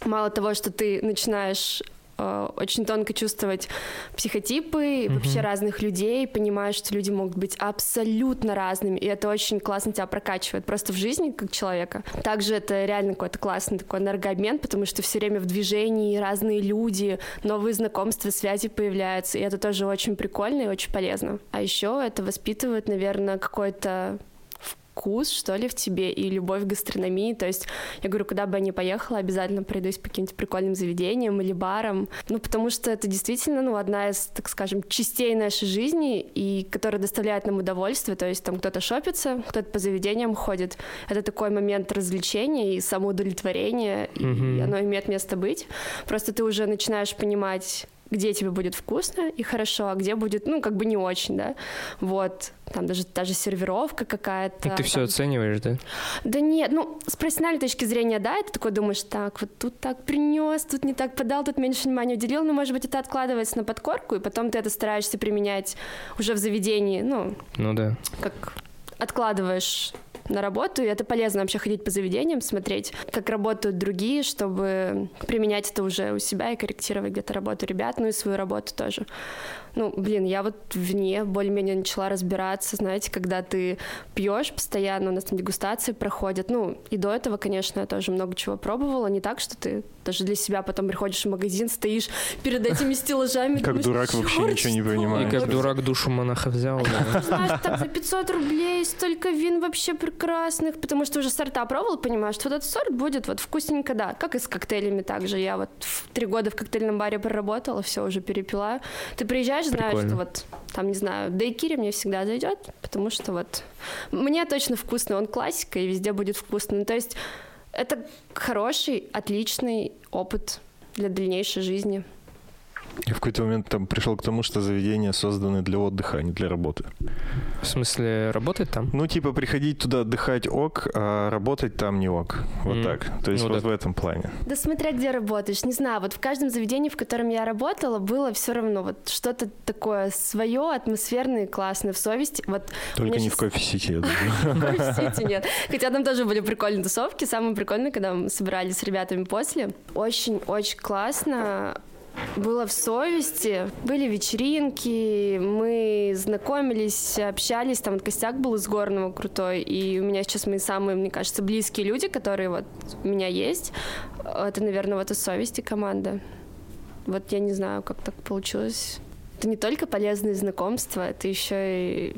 мало того, что ты начинаешь э, очень тонко чувствовать психотипы и вообще разных людей, понимаешь, что люди могут быть абсолютно разными, и это очень классно тебя прокачивает просто в жизни как человека. Также это реально какой-то классный такой энергообмен, потому что все время в движении разные люди, новые знакомства, связи появляются, и это тоже очень прикольно и очень полезно. А еще это воспитывает, наверное, какой-то вкус, что ли, в тебе и любовь к гастрономии. То есть, я говорю, куда бы я ни поехала, обязательно пройдусь по каким-то прикольным заведениям или барам. Ну, потому что это действительно, ну, одна из, так скажем, частей нашей жизни, и которая доставляет нам удовольствие. То есть, там кто-то шопится, кто-то по заведениям ходит. Это такой момент развлечения и самоудовлетворения, и Мгм. оно имеет место быть. Просто ты уже начинаешь понимать, где тебе будет вкусно и хорошо, а где будет, ну, как бы не очень, да. Вот, там даже та же сервировка какая-то. Ну, Ты все там- оцениваешь, да? да нет, ну, с профессиональной точки зрения, да, ты такой думаешь, так, вот тут так принес, тут не так подал, тут меньше внимания уделил, но, может быть, это откладывается на подкорку, и потом ты это стараешься применять уже в заведении, ну, Ну да. как откладываешь на работу, и это полезно вообще ходить по заведениям, смотреть, как работают другие, чтобы применять это уже у себя и корректировать где-то работу ребят, ну и свою работу тоже. Ну, блин, я вот вне более-менее начала разбираться, знаете, когда ты пьешь постоянно, у нас там дегустации проходят, ну, и до этого, конечно, я тоже много чего пробовала, не так, что ты даже для себя потом приходишь в магазин, стоишь перед этими стеллажами, Как думаешь, дурак вообще «Чёрт, ничего не понимаю. И как это?» дурак душу монаха взял. да. знаешь, так за 500 рублей столько вин вообще прекрасных, потому что уже сорта пробовал, понимаешь, что вот этот сорт будет вот вкусненько, да, как и с коктейлями также. Я вот три года в коктейльном баре проработала, все уже перепила. Ты приезжаешь, знаешь, Прикольно. что вот там, не знаю, дайкири мне всегда зайдет, потому что вот мне точно вкусно, он классика и везде будет вкусно. Ну, то есть это хороший, отличный опыт для дальнейшей жизни. Я в какой-то момент там пришел к тому, что заведения созданы для отдыха, а не для работы. В смысле, работает там? Ну, типа, приходить туда отдыхать ок, а работать там не ок. Вот М. так. То есть Ну вот да. в этом плане. Да смотря где работаешь, не знаю, вот в каждом заведении, в котором я работала, было все равно вот что-то такое свое, атмосферное, классное, в совести. Вот Только не в щас- кофе-сити, я думаю. в Сити нет. Хотя там тоже были прикольные тусовки. Самое прикольное, когда мы собирались с ребятами после. Очень-очень классно было в совести, были вечеринки, мы знакомились, общались, там вот костяк был из Горного крутой, и у меня сейчас мои самые, мне кажется, близкие люди, которые вот у меня есть, это, наверное, вот из совести команда. Вот я не знаю, как так получилось. Это не только полезные знакомства, это еще и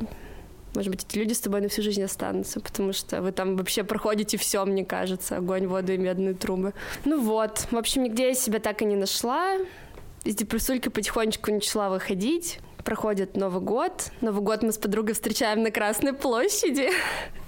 может быть, эти люди с тобой на всю жизнь останутся, потому что вы там вообще проходите все, мне кажется, огонь, воду и медные трубы. Ну вот, в общем, нигде я себя так и не нашла. Из депрессульки потихонечку начала выходить. Проходит Новый год. Новый год мы с подругой встречаем на Красной площади.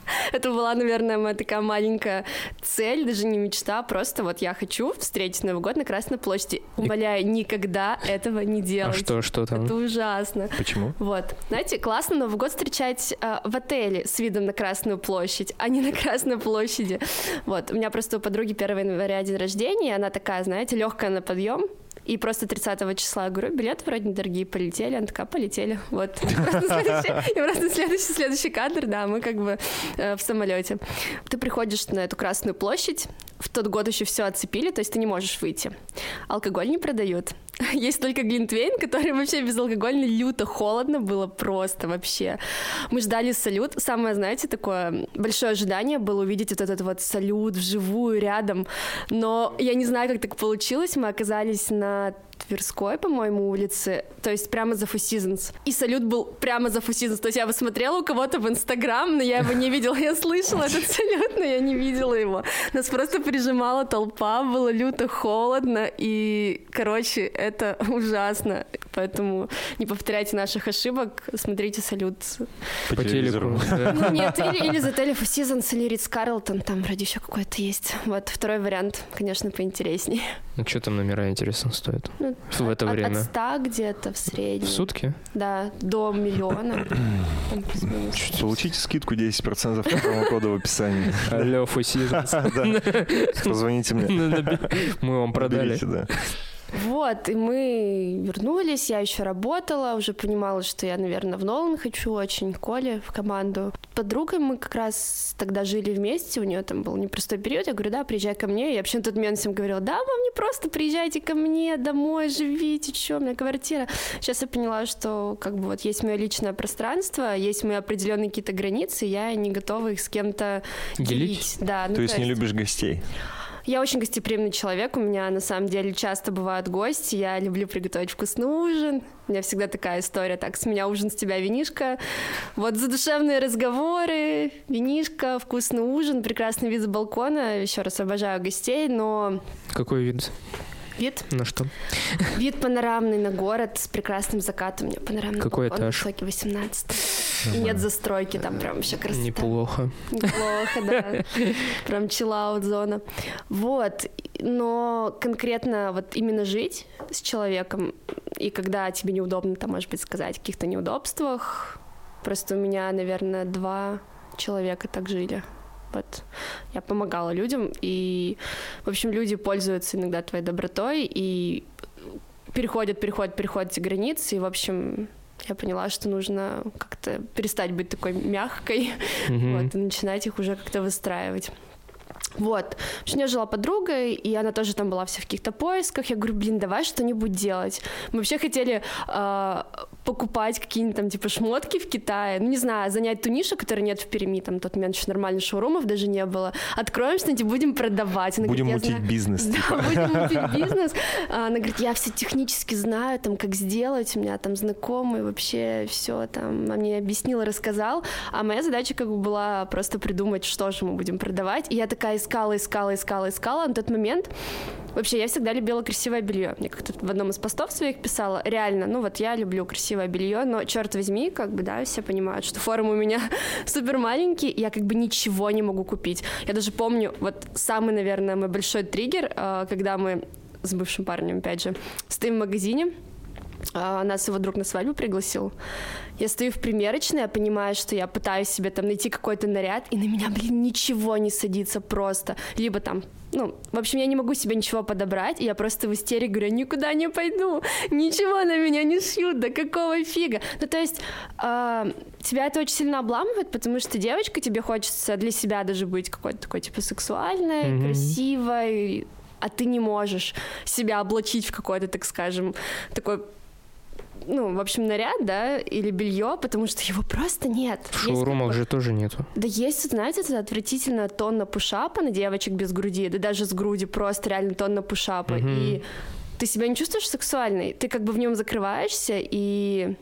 Это была, наверное, моя такая маленькая цель, даже не мечта, просто вот я хочу встретить Новый год на Красной площади. Умоляю, никогда этого не А делать. что, что там? Это ужасно. Почему? Вот. Знаете, классно Новый год встречать э, в отеле с видом на Красную площадь, а не на Красной площади. Вот. У меня просто у подруги 1 января день рождения, и она такая, знаете, легкая на подъем. И просто 30 числа говорю, билеты вроде недорогие, полетели. Она такая, полетели. Вот. И просто следующий, следующий кадр, да, мы как бы э, в самолете. Ты приходишь на эту Красную площадь, в тот год еще все оцепили, то есть ты не можешь выйти. Алкоголь не продают. Есть только глинтвейн, который вообще безалкогольный, люто холодно было просто вообще. Мы ждали салют. Самое, знаете, такое большое ожидание было увидеть вот этот вот салют вживую рядом. Но я не знаю, как так получилось. Мы оказались на Тверской, по-моему, улице, то есть прямо за Four Seasons. И салют был прямо за Four Seasons. То есть я посмотрела у кого-то в Инстаграм, но я его не видела. Я слышала этот салют, но я не видела его. Нас просто прижимала толпа, было люто холодно, и, короче, это ужасно. Поэтому не повторяйте наших ошибок, смотрите салют. По, По телевизору. телеку. да. Ну нет, или, или отеля Four Seasons, или Ридс Карлтон, там вроде еще какой-то есть. Вот, второй вариант, конечно, поинтереснее. Ну, что там номера, интересно, стоят? Ну, В это от, время. От 100 где-то в среднем. В сутки? Да, до миллиона. Получите скидку 10% по промокоду в описании. Алло. Да. Позвоните мне. Мы вам продали. Наберите, да. Вот, и мы вернулись, я еще работала, уже понимала, что я, наверное, в Нолан хочу очень, Коле в команду. Подругой мы как раз тогда жили вместе, у нее там был непростой период, я говорю, да, приезжай ко мне. Я вообще на тот момент всем говорила, да, вам не просто приезжайте ко мне домой, живите, что, у меня квартира. Сейчас я поняла, что как бы вот есть мое личное пространство, есть мои определенные какие-то границы, я не готова их с кем-то Делить? делить. Да, ну, То есть не любишь гостей? Я очень гостеприимный человек, у меня на самом деле часто бывают гости, я люблю приготовить вкусный ужин, у меня всегда такая история, так, с меня ужин, с тебя винишка, вот задушевные разговоры, винишка, вкусный ужин, прекрасный вид с балкона, еще раз обожаю гостей, но Какой вид? Вид, На что? вид панорамный на город с прекрасным закатом, у меня панорамный Какой балкон, этаж? высокий, 18 и нет застройки, там прям вообще красота. Неплохо. Неплохо, да. Прям чиллаут зона. Вот. Но конкретно вот именно жить с человеком, и когда тебе неудобно, там, может быть, сказать о каких-то неудобствах, просто у меня, наверное, два человека так жили. Вот. Я помогала людям, и, в общем, люди пользуются иногда твоей добротой, и переходят, переходят, переходят эти границы, и, в общем, я поняла, что нужно как-то перестать быть такой мягкой, Мгм. вот, и начинать их уже как-то выстраивать. Вот. В общем, у меня жила подруга, и она тоже там была вся в каких-то поисках. Я говорю, блин, давай что-нибудь делать. Мы вообще хотели э, покупать какие-нибудь там типа шмотки в Китае, ну не знаю, занять ту нишу, которой нет в Перми, там тот момент еще нормальных шоурумов даже не было. Откроем что-нибудь, будем продавать. Она будем говорит, мутить знаю... бизнес. Да, типа. будем мутить бизнес. А она говорит, я все технически знаю, там, как сделать, у меня там знакомый, вообще все там, она мне объяснила, рассказал, а моя задача как бы была просто придумать, что же мы будем продавать. И я такая искала, искала, искала, искала. На тот момент вообще я всегда любила красивое белье. Мне как-то в одном из постов своих писала, реально, ну вот я люблю красивое белье, но черт возьми, как бы, да, все понимают, что формы у меня супер маленькие, я как бы ничего не могу купить. Я даже помню, вот самый, наверное, мой большой триггер, э, когда мы с бывшим парнем, опять же, стоим в магазине, а, нас его друг на свадьбу пригласил. Я стою в примерочной, я понимаю, что я пытаюсь себе там найти какой-то наряд, и на меня, блин, ничего не садится просто. Либо там ну, в общем, я не могу себе ничего подобрать, и я просто в истерике говорю, никуда не пойду, ничего на меня не шьют, да какого фига? Ну, то есть э, тебя это очень сильно обламывает, потому что девочка, тебе хочется для себя даже быть какой-то такой, типа, сексуальной, mm-hmm. красивой, а ты не можешь себя облачить в какой-то, так скажем, такой ну, в общем, наряд, да, или белье, потому что его просто нет. В шоурумах есть, же тоже нету. Да есть, знаете, это отвратительная тонна пушапа на девочек без груди, да даже с груди просто реально тонна пушапа. Угу. И ты себя не чувствуешь сексуальной, ты как бы в нем закрываешься, и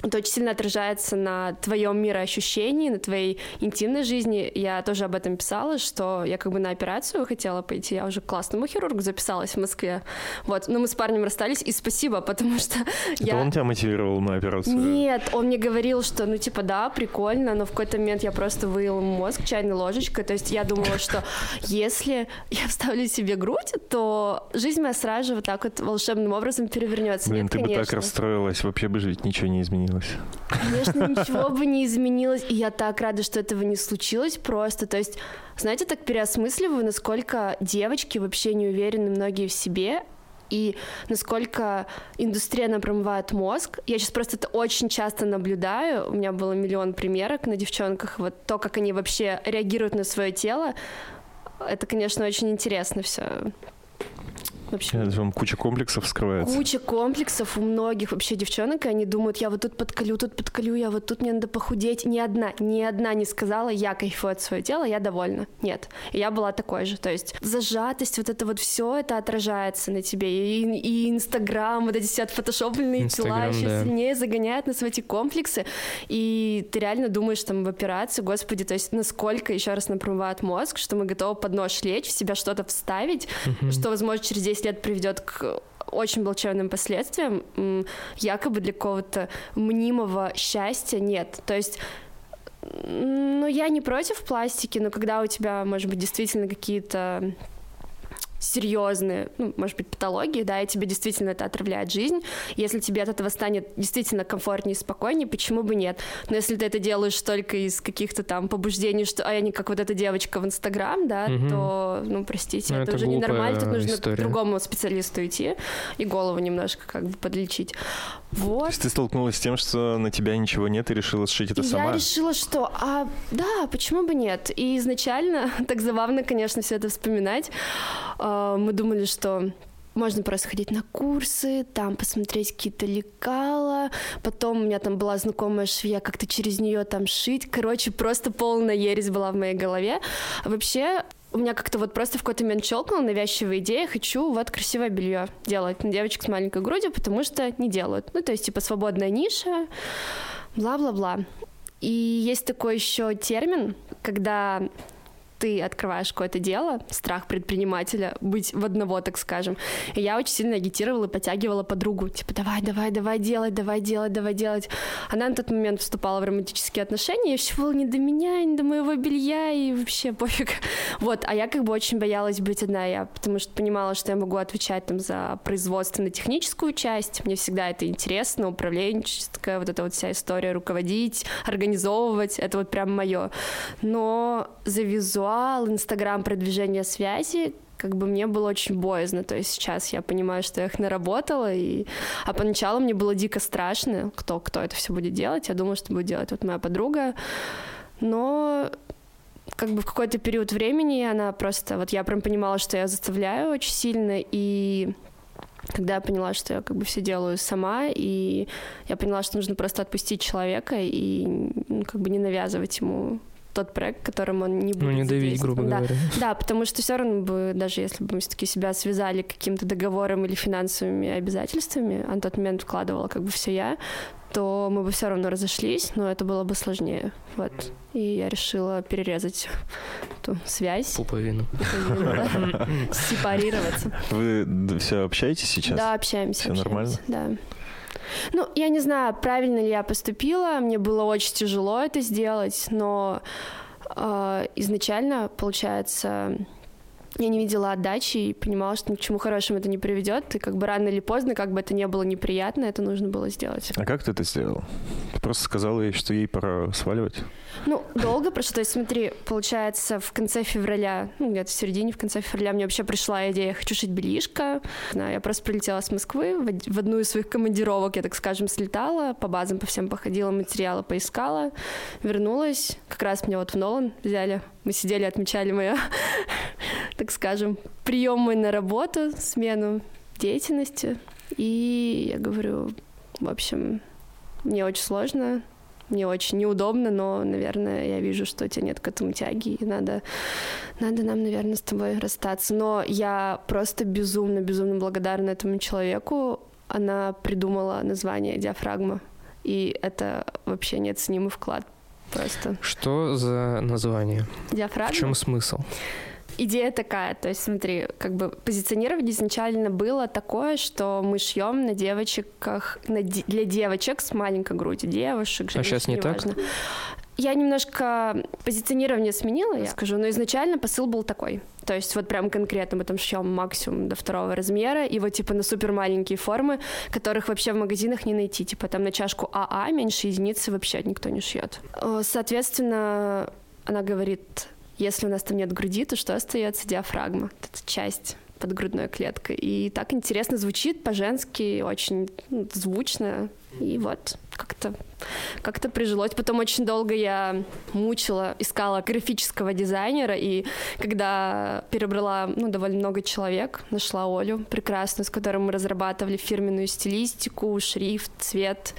это очень сильно отражается на твоем мироощущении, на твоей интимной жизни. Я тоже об этом писала, что я как бы на операцию хотела пойти, я уже к классному хирургу записалась в Москве. Вот, но мы с парнем расстались, и спасибо, потому что Это я... он тебя мотивировал на операцию? Нет, он мне говорил, что, ну, типа, да, прикольно, но в какой-то момент я просто выила мозг чайной ложечкой, то есть я думала, что если я вставлю себе грудь, то жизнь моя сразу же вот так вот волшебным образом перевернется. Блин, Нет, ты конечно. бы так расстроилась, вообще бы жить ничего не изменилось изменилось. Конечно, ничего бы не изменилось, и я так рада, что этого не случилось просто. То есть, знаете, так переосмысливаю, насколько девочки вообще не уверены многие в себе, и насколько индустрия нам промывает мозг. Я сейчас просто это очень часто наблюдаю. У меня было миллион примерок на девчонках. Вот то, как они вообще реагируют на свое тело, это, конечно, очень интересно все вообще. Это вам куча комплексов скрывается. Куча комплексов у многих вообще девчонок, и они думают, я вот тут подколю, тут подколю, я вот тут мне надо похудеть. Ни одна, ни одна не сказала, я кайфую от своего тела, я довольна. Нет. И я была такой же. То есть зажатость, вот это вот все это отражается на тебе. И, и Инстаграм, вот эти все отфотошопленные тела еще да. сильнее загоняют нас в эти комплексы. И ты реально думаешь там в операции, господи, то есть насколько еще раз напрямывает мозг, что мы готовы под нож лечь, в себя что-то вставить, uh-huh. что, возможно, через 10 лет приведет к очень плачевным последствиям, якобы для какого-то мнимого счастья нет. То есть ну, я не против пластики, но когда у тебя, может быть, действительно какие-то серьезные, ну, может быть, патологии, да, и тебе действительно это отравляет жизнь. Если тебе от этого станет действительно комфортнее и спокойнее, почему бы нет? Но если ты это делаешь только из каких-то там побуждений, что, а я не как вот эта девочка в Инстаграм, да, угу. то, ну, простите, ну, это, это уже ненормально, тут нужно история. к другому специалисту идти и голову немножко как бы подлечить. Вот. То есть ты столкнулась с тем, что на тебя ничего нет, и решила сшить это я сама? Я решила, что, а, да, почему бы нет? И изначально, так забавно, конечно, все это вспоминать, мы думали, что можно просто ходить на курсы, там посмотреть какие-то лекала. Потом у меня там была знакомая швея, как-то через нее там шить. Короче, просто полная ересь была в моей голове. А вообще, у меня как-то вот просто в какой-то момент щелкнула навязчивая идея, хочу вот красивое белье делать на девочек с маленькой грудью, потому что не делают. Ну, то есть, типа, свободная ниша, бла-бла-бла. И есть такой еще термин, когда ты открываешь какое-то дело, страх предпринимателя, быть в одного, так скажем. И я очень сильно агитировала и подтягивала подругу, типа, давай, давай, давай делать, давай делать, давай делать. Она на тот момент вступала в романтические отношения, и все было не до меня, не до моего белья, и вообще пофиг. Вот, а я как бы очень боялась быть одна, я, потому что понимала, что я могу отвечать там за производственно-техническую часть, мне всегда это интересно, управленческая, вот эта вот вся история, руководить, организовывать, это вот прям мое. Но за визуал визуал, Инстаграм, продвижение связи, как бы мне было очень боязно. То есть сейчас я понимаю, что я их наработала, и... а поначалу мне было дико страшно, кто, кто это все будет делать. Я думала, что будет делать вот моя подруга. Но как бы в какой-то период времени она просто... Вот я прям понимала, что я заставляю очень сильно, и Тогда я поняла, что я как бы все делаю сама, и я поняла, что нужно просто отпустить человека и ну, как бы не навязывать ему тот проект, которым он не будет Ну, не давить, грубо да. говоря. Да, потому что все равно бы, даже если бы мы все-таки себя связали каким-то договором или финансовыми обязательствами, а на тот момент вкладывала как бы все я, то мы бы все равно разошлись, но это было бы сложнее. Вот. И я решила перерезать эту связь, Пуповину. сепарироваться. Вы все общаетесь сейчас? Да, общаемся. Общаемся, нормально? Да. Ну, я не знаю, правильно ли я поступила. Мне было очень тяжело это сделать, но э, изначально, получается, я не видела отдачи и понимала, что ни к чему хорошему это не приведет. И как бы рано или поздно, как бы это не было неприятно, это нужно было сделать. А как ты это сделал? Ты просто сказала ей, что ей пора сваливать? Ну, долго прошло. То есть, смотри, получается, в конце февраля, ну, где-то в середине, в конце февраля мне вообще пришла идея «хочу шить бельишко». Я просто прилетела с Москвы, в од- в одну из своих командировок я, так скажем, слетала, по базам по всем походила, материалы поискала, вернулась. Как раз меня вот в Нолан взяли. Мы сидели, отмечали мое, так скажем, прием мой на работу, смену деятельности. И я говорю, в общем, мне очень сложно, мне очень неудобно, но, наверное, я вижу, что у тебя нет к этому тяги, и надо, надо нам, наверное, с тобой расстаться. Но я просто безумно, безумно благодарна этому человеку. Она придумала название «Диафрагма», и это вообще неоценимый вклад просто. Что за название? Диафрагма? В чем смысл? Идея такая, то есть смотри, как бы позиционирование изначально было такое, что мы шьем на девочках, на де- для девочек с маленькой грудью, девушек, А женщин, не так? неважно. Я немножко позиционирование сменила, я скажу, но изначально посыл был такой. То есть вот прям конкретно мы там шьем максимум до второго размера, и вот типа на супер маленькие формы, которых вообще в магазинах не найти. Типа там на чашку АА меньше единицы вообще никто не шьет. Э, Соответственно, она говорит, если у нас там нет груди, то что остается? Диафрагма. Это часть под грудной клеткой. И так интересно звучит, по-женски, очень ну, звучно. И вот как-то как прижилось. Потом очень долго я мучила, искала графического дизайнера, и когда перебрала ну, довольно много человек, нашла Олю прекрасную, с которой мы разрабатывали фирменную стилистику, шрифт, цвет.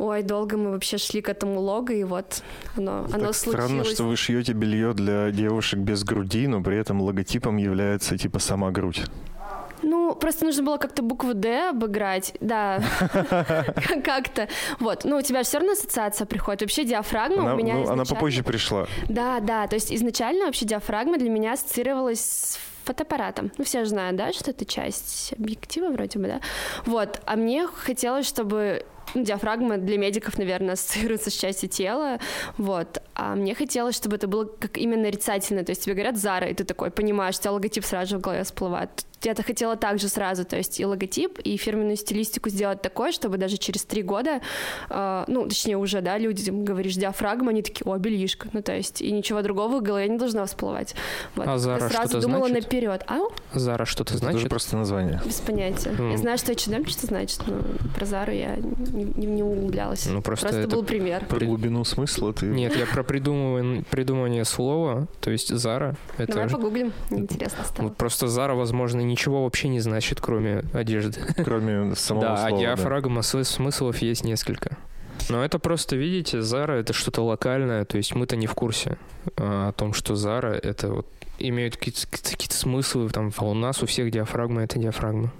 Ой, долго мы вообще шли к этому лого, и вот оно, оно так случилось. странно, что вы шьете белье для девушек без груди, но при этом логотипом является типа сама грудь. Ну, просто нужно было как-то букву «Д» обыграть, да, как-то. Вот, ну, у тебя все равно ассоциация приходит. Вообще диафрагма Она, у меня ну, она изначально- попозже пришла. Да, да, то есть изначально вообще диафрагма для меня ассоциировалась с фотоаппаратом. Ну, все же знают, да, что это часть объектива вроде бы, да? Вот, а мне хотелось, чтобы диафрагма для медиков, наверное, ассоциируется с частью тела, вот. А мне хотелось, чтобы это было как именно нарицательно, то есть тебе говорят Зара, и ты такой понимаешь, у тебя логотип сразу же в голове всплывает. Я-то хотела также сразу, то есть и логотип, и фирменную стилистику сделать такой, чтобы даже через три года, э, ну, точнее уже, да, люди, говоришь диафрагма, они такие, о, бельишко, ну, то есть и ничего другого в голове не должно всплывать. Вот. А Я Зара сразу что-то думала значит? наперед. А? Зара что-то Это же значит? просто название. Без понятия. Ну. Я знаю, что H&M что значит, но про Зару я не, не- не углублялась. Ну, просто это- был пример. Про глубину смысла ты... Нет, я про придумывание, придумывание слова, то есть Зара. Это Давай же- погуглим, интересно стало. вот просто Зара, возможно, ничего вообще не значит, кроме одежды. Кроме самого да, слова. а да. диафрагма см- смыслов есть несколько. Но это просто, видите, Зара это что-то локальное, то есть мы-то не в курсе а, о том, что Зара это вот имеют какие-то, какие-то смыслы, там, а у нас у всех диафрагма это диафрагма.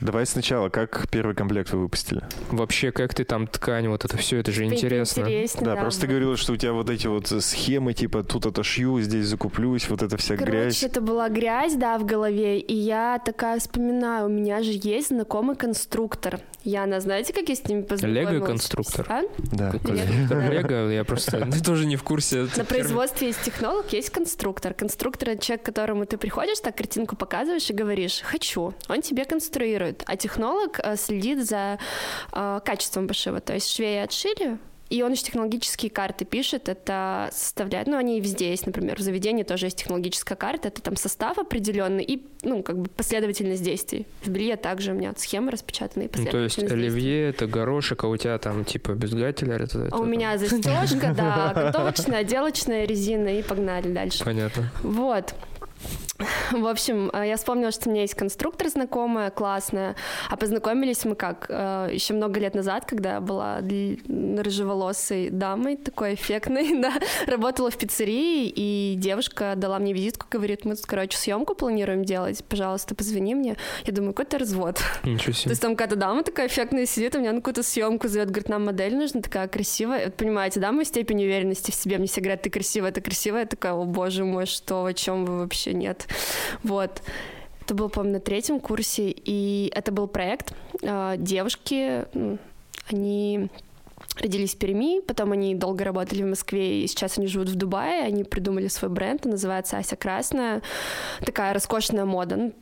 Давай сначала, как первый комплект вы выпустили? Вообще, как ты там ткань, вот это все, это же интересно. интересно, Да, да, просто ты говорила, что у тебя вот эти вот схемы, типа тут отошью, здесь закуплюсь, вот эта вся Короче, грязь. это была грязь, да, в голове, и я такая вспоминаю, у меня же есть знакомый конструктор. Яна, знаете, как я с ними познакомилась? Лего-конструктор. А? Да. Лего. Я просто ты тоже не в курсе. На производстве есть технолог, есть конструктор. Конструктор — это человек, к которому ты приходишь, так картинку показываешь и говоришь «хочу». Он тебе конструирует. А технолог э, следит за э, качеством пошива. То есть швеи отшили, и он еще технологические карты пишет, это составляет, ну, они везде есть, например, в заведении тоже есть технологическая карта, это там состав определенный и, ну, как бы последовательность действий. В белье также у меня схемы распечатанные, Ну, то есть действий. оливье это горошек, а у тебя там типа бюстгальтер. Это, это А у там- меня застежка, да, готовочная, отделочная резина, и погнали дальше. Понятно. Вот. В общем, э, я вспомнила, что у меня есть конструктор знакомая, классная, а познакомились мы как? Э, Еще много лет назад, когда я была рыжеволосой дамой, такой эффектной, да, работала в пиццерии, и девушка дала мне визитку, говорит, мы тут, короче, съемку планируем делать, пожалуйста, позвони мне. Я думаю, какой-то развод. Ничего себе. То есть там какая-то дама такая эффектная сидит, у меня на какую-то съемку зовет, говорит, нам модель нужна, такая красивая. Вот, понимаете, да, мою степень уверенности в себе. Мне все говорят, ты красивая, ты красивая. Я такая, о боже мой, что, о чем вы вообще нет. Вот. Это было, по-моему, на третьем курсе, и это был проект. А, девушки, они родились в Перми, потом они долго работали в Москве, и сейчас они живут в Дубае, они придумали свой бренд, называется Ася Красная, такая роскошная мода, ну,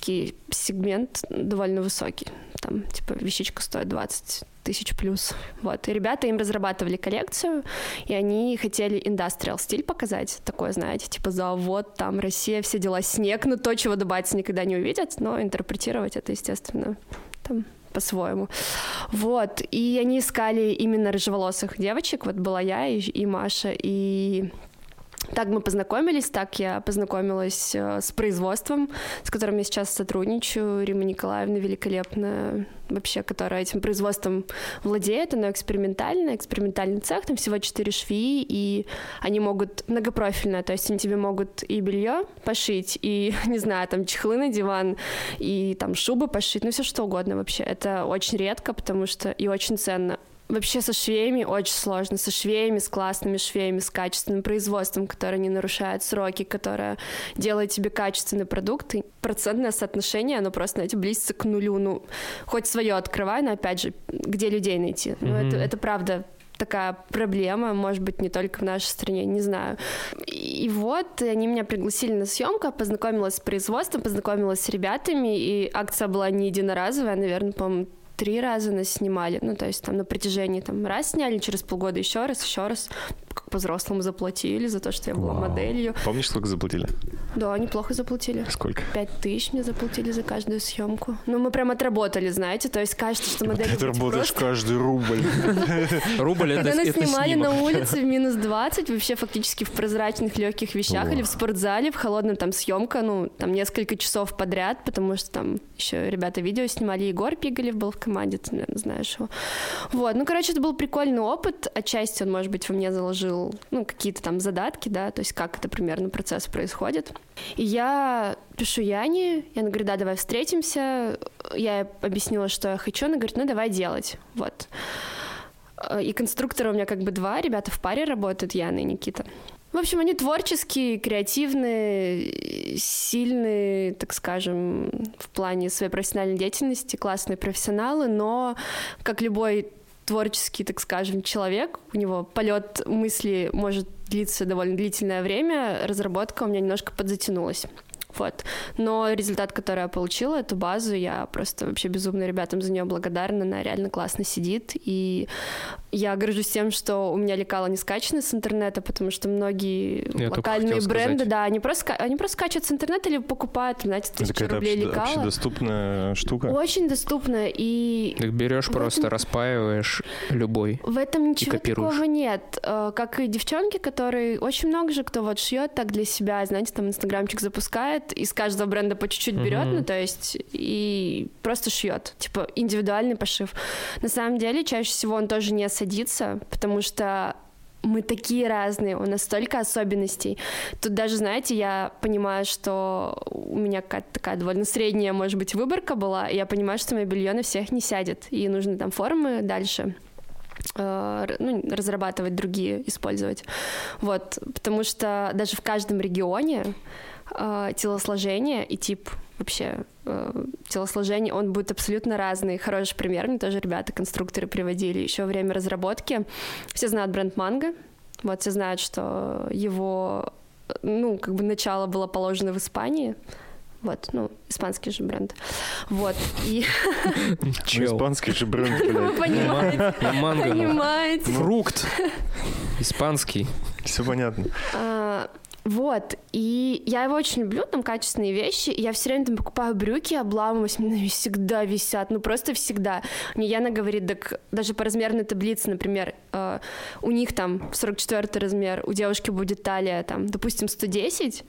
такой сегмент довольно высокий, там, типа, вещичка стоит 20 тысяч плюс. Вот. И ребята им разрабатывали коллекцию, и они хотели индастриал стиль показать, такой, знаете, типа завод, там Россия, все дела, снег, ну то, чего дубайцы никогда не увидят, но интерпретировать это, естественно, там по-своему. Вот. И они искали именно рыжеволосых девочек. Вот была я и, и Маша, и так мы познакомились, так я познакомилась э, с производством, с которым я сейчас сотрудничаю. Рима Николаевна великолепная, вообще, которая этим производством владеет. Оно экспериментальное, экспериментальный цех, там всего четыре швеи, и они могут многопрофильно, то есть они тебе могут и белье пошить, и, не знаю, там чехлы на диван, и там шубы пошить, ну все что угодно вообще. Это очень редко, потому что и очень ценно. Вообще со швеями очень сложно, со швеями, с классными швеями, с качественным производством, которое не нарушает сроки, которое делает тебе качественный продукт. И процентное соотношение, оно просто, знаете, близится к нулю. Ну, хоть свое открывай, но опять же, где людей найти? Ну, mm-hmm. это, это правда такая проблема, может быть, не только в нашей стране, не знаю. И вот они меня пригласили на съемку, познакомилась с производством, познакомилась с ребятами, и акция была не единоразовая, наверное, по-моему, три раза нас снимали, ну, то есть там на протяжении, там, раз сняли, через полгода еще раз, еще раз, по-взрослому заплатили за то, что я была Вау. моделью. Помнишь, сколько заплатили? Да, неплохо заплатили. Сколько? Пять тысяч мне заплатили за каждую съемку. Ну, мы прям отработали, знаете, то есть кажется, что модель... Ты работаешь каждый рубль. Рубль это Когда нас снимали на улице в минус 20, вообще фактически в прозрачных легких вещах или в спортзале, в холодном там съемка, ну, там несколько часов подряд, потому что там еще ребята видео снимали, Егор Пигалев был в команде, ты, наверное, знаешь его. Вот, ну, короче, это был прикольный опыт. Отчасти он, может быть, во мне заложил, ну, какие-то там задатки, да, то есть как это примерно процесс происходит. И я пишу Яне, и она говорит, да, давай встретимся. Я объяснила, что я хочу, она говорит, ну, давай делать, вот. И конструкторы у меня как бы два, ребята в паре работают, Яна и Никита. В общем, они творческие, креативные, сильные, так скажем, в плане своей профессиональной деятельности, классные профессионалы, но, как любой творческий, так скажем, человек, у него полет мысли может длиться довольно длительное время, разработка у меня немножко подзатянулась. Вот. Но результат, который я получила, эту базу, я просто вообще безумно ребятам за нее благодарна. Она реально классно сидит. И я горжусь тем, что у меня лекала не скачаны с интернета, потому что многие я локальные бренды, сказать. да, они просто, они просто скачивают с интернета или покупают, знаете, тысячу рублей обще, лекала. Это доступная штука? Очень доступная. И так берешь просто, этом... распаиваешь любой. В этом ничего такого нет. Э, как и девчонки, которые очень много же кто вот шьет так для себя, знаете, там инстаграмчик запускает, покупает, из каждого бренда по чуть-чуть берет, mm-hmm. ну то есть и просто шьет, типа индивидуальный пошив. На самом деле чаще всего он тоже не садится, потому что мы такие разные, у нас столько особенностей. Тут даже, знаете, я понимаю, что у меня какая-то такая довольно средняя, может быть, выборка была, и я понимаю, что мое белье на всех не сядет, и нужно там формы дальше э, ну, разрабатывать другие, использовать. Вот, потому что даже в каждом регионе э, телосложение и тип вообще э, телосложения, он будет абсолютно разный. Хороший пример, мне тоже ребята, конструкторы приводили еще во время разработки. Все знают бренд Манго, вот все знают, что его, ну, как бы начало было положено в Испании, вот, ну, испанский же бренд. Вот, и... Ну, испанский же бренд, блядь. Понимаете. Манго. Понимаете. Фрукт. Испанский. Все понятно. Вот, и я его очень люблю, там качественные вещи, я все время там покупаю брюки, обламываюсь, мне всегда висят, ну просто всегда. Мне Яна говорит, так даже по размерной таблице, например, э, у них там 44 размер, у девушки будет талия там, допустим, 110,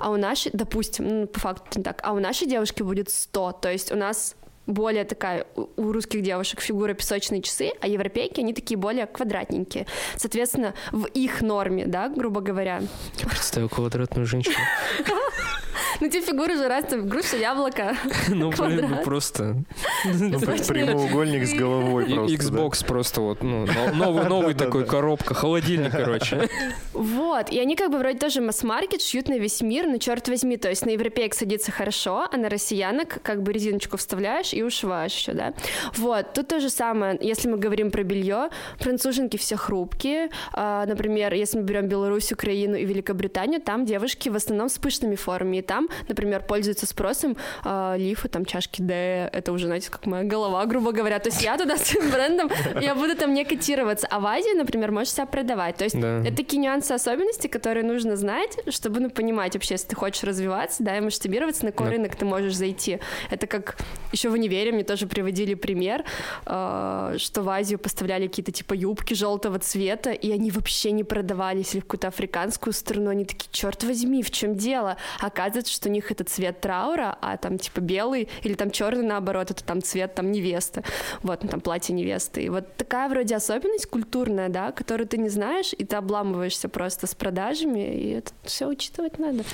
а у нашей, допустим, ну, по факту не так, а у нашей девушки будет 100, то есть у нас более такая у русских девушек фигура песочные часы, а европейки, они такие более квадратненькие. Соответственно, в их норме, да, грубо говоря. Я представил квадратную женщину. Ну, те фигуры же раз, там, груша, яблоко, Ну, блин, ну просто... Ну, прямоугольник с головой просто. Xbox просто вот, ну, но- новый, новый такой коробка, холодильник, короче. Вот, и они как бы вроде тоже масс-маркет шьют на весь мир, но черт возьми, то есть на европеек садится хорошо, а на россиянок как бы резиночку вставляешь и ушиваешь еще, да. Вот, тут то же самое, если мы говорим про белье, француженки все хрупкие, А, например, если мы берем Беларусь, Украину и Великобританию, там девушки в основном с пышными формами, и там, например, пользуются спросом а, лифы, там чашки Д, это уже, знаете, как моя голова, грубо говоря, то есть я туда с своим брендом, я буду там не котироваться, а в Азии, например, можешь себя продавать, то есть Да. это такие нюансы, особенности, которые нужно знать, чтобы, ну, понимать вообще, если ты хочешь развиваться, да, и масштабироваться, на какой Да. рынок ты можешь зайти. Это как еще в универе мне тоже приводили пример, э, что в Азию поставляли какие-то типа юбки желтого цвета, и они вообще не продавались, или в какую-то африканскую страну, они такие, черт возьми, в чем дело? Оказывается, что у них это цвет траура, а там типа белый, или там черный наоборот, это там цвет там невесты, вот, ну, там платье невесты. И вот такая вроде особенность культурная, да, которую ты не знаешь, и ты обламываешься просто с продажами, и это все учитывать надо.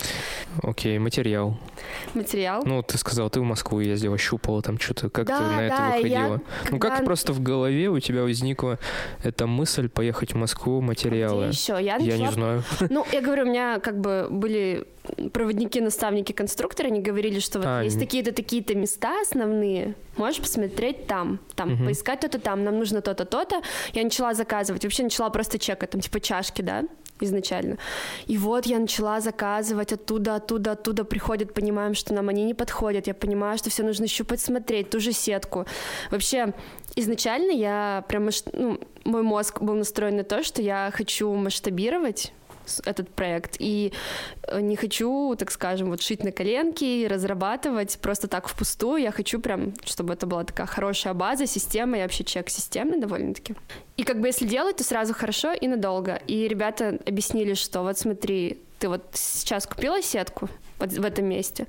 Окей, материал. Материал. Ну, ты сказал, ты в Москву ездила, щупала там что-то. Как Да, ты на это да, я выходила? Ну, как когда- просто в голове у тебя возникла эта мысль поехать в Москву, материалы? еще? Я, Я не начала- знаю. Ну, я говорю, у меня как бы были проводники, наставники, конструкторы, они говорили, что вот А, есть такие-то, такие-то места основные, можешь посмотреть там, там, Мгм. поискать то-то там, нам нужно то-то, то-то. Я начала заказывать, вообще начала просто чекать, там, типа чашки, да, изначально. И вот я начала заказывать оттуда, оттуда, оттуда приходят, понимаем, что нам они не подходят. Я понимаю, что все нужно щупать, смотреть, ту же сетку. Вообще, изначально я прям, ну, мой мозг был настроен на то, что я хочу масштабировать этот проект и э, не хочу, так скажем, вот шить на коленке и разрабатывать просто так впустую. Я хочу прям, чтобы это была такая хорошая база, система, я вообще человек системный довольно-таки. И как бы если делать, то сразу хорошо и надолго. И ребята объяснили, что вот смотри, ты вот сейчас купила сетку вот в этом месте,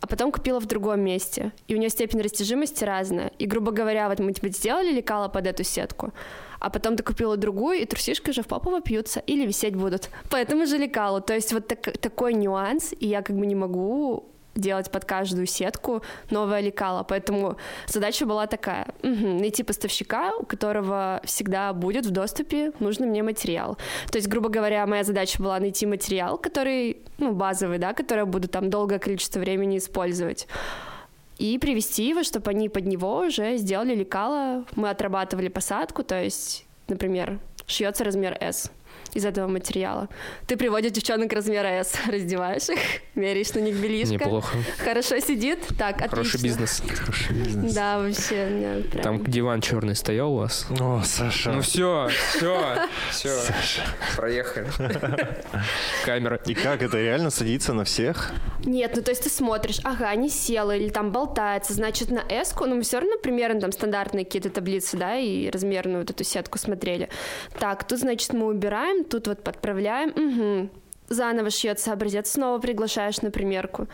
а потом купила в другом месте, и у нее степень растяжимости разная. И, грубо говоря, вот мы тебе сделали лекало под эту сетку, а потом ты купила другую, и трусишки уже в попу вопьются или висеть будут. По этому же лекалу. То есть вот так- такой нюанс, и я как бы не могу делать под каждую сетку новое лекало. Поэтому задача была такая. Мгм, найти поставщика, у которого всегда будет в доступе нужный мне материал. То есть, грубо говоря, моя задача была найти материал, который, ну, базовый, да, который я буду там долгое количество времени использовать и привести его, чтобы они под него уже сделали лекало. Мы отрабатывали посадку, то есть, например, шьется размер S из этого материала. Ты приводишь девчонок размера S, раздеваешь их, меряешь на них белишко. Неплохо. Хорошо сидит? Так, Хороший отлично. бизнес. Хороший бизнес. Да, вообще, меня прям... Там диван черный стоял у вас? О, Саша. Ну все, все, все, проехали. Камера. И как это реально садится на всех? Нет, ну то есть ты смотришь, ага, не села или там болтается, значит на s ну мы все равно примерно там стандартные какие-то таблицы, да, и размерную вот эту сетку смотрели. Так, тут, значит, мы убираем, тут вот подправляем, угу. Заново шьется образец, снова приглашаешь на примерку.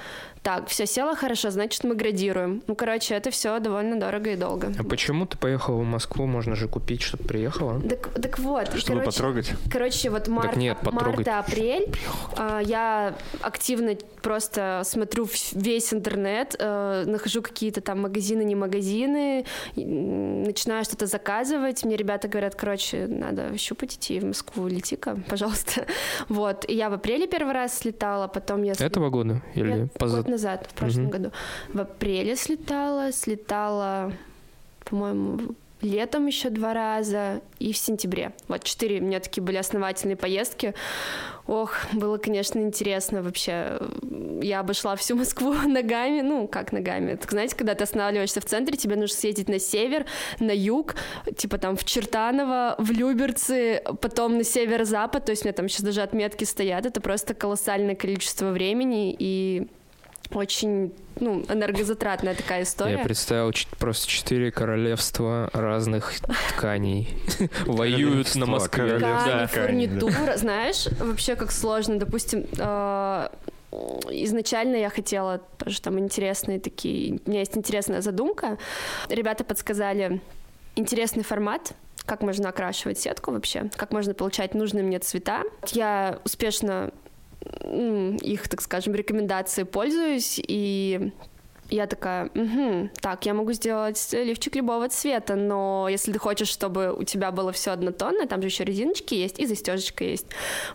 Так, все село хорошо, значит, мы градируем. Ну, короче, это все довольно дорого и долго. А почему ты поехала в Москву? Можно же купить, чтобы приехала. Так, так вот, Чтобы короче, потрогать? Короче, вот март, нет, потрогать. март-апрель а, я активно просто смотрю весь интернет, э, нахожу какие-то там магазины, не магазины, начинаю что-то заказывать. Мне ребята говорят, короче, надо щупать идти в Москву, лети-ка, пожалуйста. Вот, и я в апреле первый раз слетала, потом я... слет- Этого года? Или Нет, поза- год назад, в прошлом Мгм. году. В апреле слетала, слетала, по-моему, летом еще два раза и в сентябре. Вот четыре у меня такие были основательные поездки. Ох, было, конечно, интересно вообще. Я обошла всю Москву ногами, ну, как ногами. Так знаете, когда ты останавливаешься в центре, тебе нужно съездить на север, на юг, типа там в Чертаново, в Люберцы, потом на северо-запад, то есть у меня там сейчас даже отметки стоят, это просто колоссальное количество времени и очень, ну, энергозатратная такая история. Я представил просто четыре королевства разных тканей воюют на Москве. Ткани, фурнитура, знаешь, вообще как сложно, допустим, э, изначально я хотела тоже там интересные такие... У меня есть интересная задумка. Ребята подсказали интересный формат, как можно окрашивать сетку вообще, как можно получать нужные мне цвета. Я успешно их, так скажем, рекомендации пользуюсь, и я такая, угу, так, я могу сделать лифчик любого цвета, но если ты хочешь, чтобы у тебя было все однотонное, там же еще резиночки есть и застежечка есть.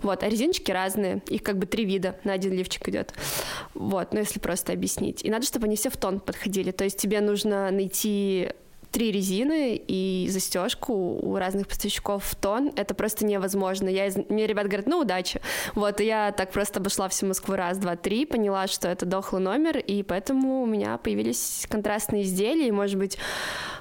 Вот, а резиночки разные, их как бы три вида на один лифчик идет. Вот, ну если просто объяснить. И надо, чтобы они все в тон подходили. То есть тебе нужно найти три резины и застежку у разных поставщиков в тон. Это просто невозможно. Я из... Мне ребят говорят, ну, удачи. Вот, и я так просто обошла всю Москву раз, два, три, поняла, что это дохлый номер, и поэтому у меня появились контрастные изделия, и, может быть,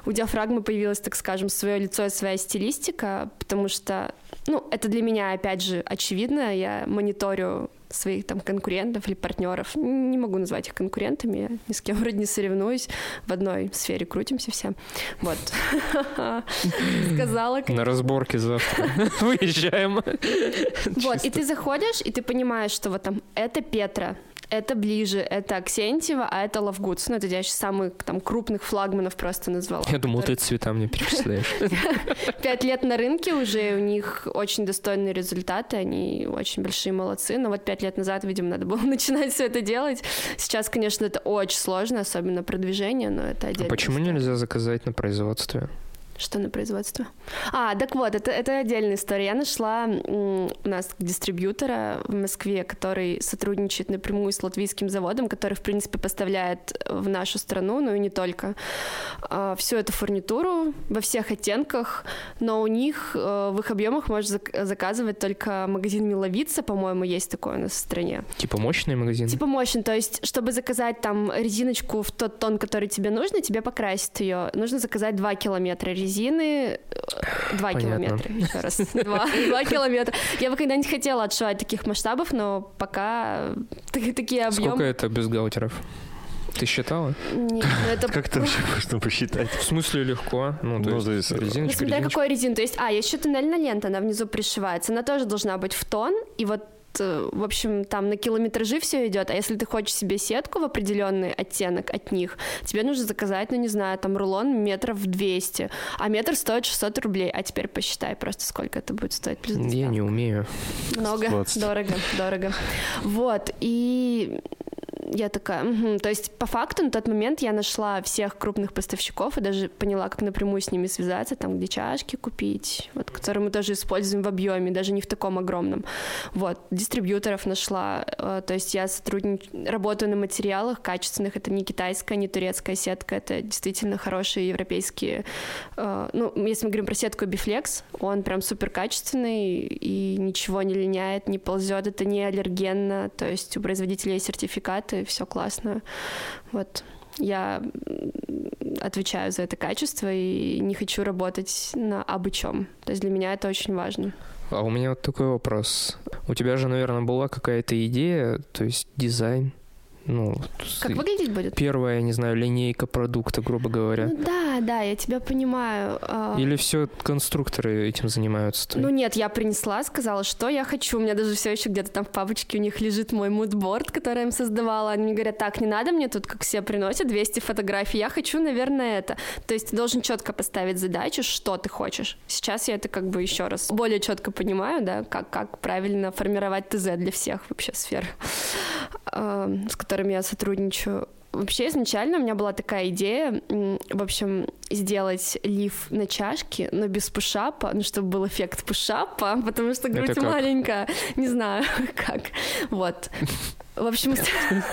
у диафрагмы появилось, так скажем, свое лицо и своя стилистика, потому что, ну, это для меня, опять же, очевидно. Я мониторю своих там конкурентов или партнеров. Не могу назвать их конкурентами, я ни с кем вроде не соревнуюсь. В одной сфере крутимся все. Вот. Сказала. На разборке завтра. Выезжаем. Вот, и ты заходишь, и ты понимаешь, что вот там это Петра, это ближе, это Аксентьева, а это Лавгудс. Ну, это я сейчас самых там крупных флагманов просто назвала. Я думал, ты цвета мне перечисляешь. Пять лет на рынке уже, у них очень достойные результаты, они очень большие молодцы, но вот пять лет назад, видимо, надо было начинать все это делать. Сейчас, конечно, это очень сложно, особенно продвижение, но это отдельно. А почему нельзя заказать на производстве? Что на производство? А, так вот, это, это отдельная история. Я нашла у нас дистрибьютора в Москве, который сотрудничает напрямую с латвийским заводом, который, в принципе, поставляет в нашу страну, ну и не только, а, всю эту фурнитуру во всех оттенках, но у них э, в их объемах можно заказывать только магазин Миловица, по-моему, есть такой у нас в стране. Типа мощный магазин? Типа мощный, то есть, чтобы заказать там резиночку в тот тон, который тебе нужно, тебе покрасить ее, нужно заказать 2 километра резины резины 2 Понятно. километра, еще раз, 2, 2 километра. Я бы когда-нибудь хотела отшивать таких масштабов, но пока такие объемы... Сколько это без гаутеров? Ты считала? Нет, ну это... Как это вообще можно посчитать? В смысле легко? Ну, то, ну, есть, то есть резиночка, ну, смотря резиночка. какой резин. То есть, а, еще туннельная лента, она внизу пришивается. Она тоже должна быть в тон. И вот Э, в общем, там на километражи все идет, а если ты хочешь себе сетку в определенный оттенок от них, тебе нужно заказать, ну, не знаю, там рулон метров 200, а метр стоит 600 рублей, а теперь посчитай просто, сколько это будет стоить. Плюс Я не умею. Много, 120. дорого, дорого. Вот, и я такая, угу. то есть по факту на тот момент я нашла всех крупных поставщиков и даже поняла, как напрямую с ними связаться, там где чашки купить, вот, которые мы тоже используем в объеме, даже не в таком огромном. Вот, дистрибьюторов нашла, э, то есть я сотрудничаю, работаю на материалах качественных, это не китайская, не турецкая сетка, это действительно хорошие европейские, э, ну, если мы говорим про сетку Biflex, он прям супер качественный и ничего не линяет, не ползет, это не аллергенно, то есть у производителя есть сертификаты, и все классно. Вот я отвечаю за это качество и не хочу работать на абы чем. То есть для меня это очень важно. А у меня вот такой вопрос. У тебя же, наверное, была какая-то идея, то есть дизайн ну, как выглядеть будет? Первая, не знаю, линейка продукта, грубо говоря. Ну, да, да, я тебя понимаю. А. Или все конструкторы этим занимаются? Ну нет, я принесла, сказала, что я хочу. У меня даже все еще где-то там в папочке у них лежит мой мудборд, который я им создавала. Они мне говорят, так, не надо мне тут, как все приносят, 200 фотографий. Я хочу, наверное, это. То есть ты должен четко поставить задачу, что ты хочешь. Сейчас я это как бы еще раз более четко понимаю, да, как, как правильно формировать ТЗ для всех вообще сфер, а, с которыми которыми я сотрудничаю. Вообще изначально у меня была такая идея, в общем, сделать лиф на чашке, но без пушапа, ну, чтобы был эффект пушапа, потому что грудь маленькая. Не знаю, как. Вот. В общем...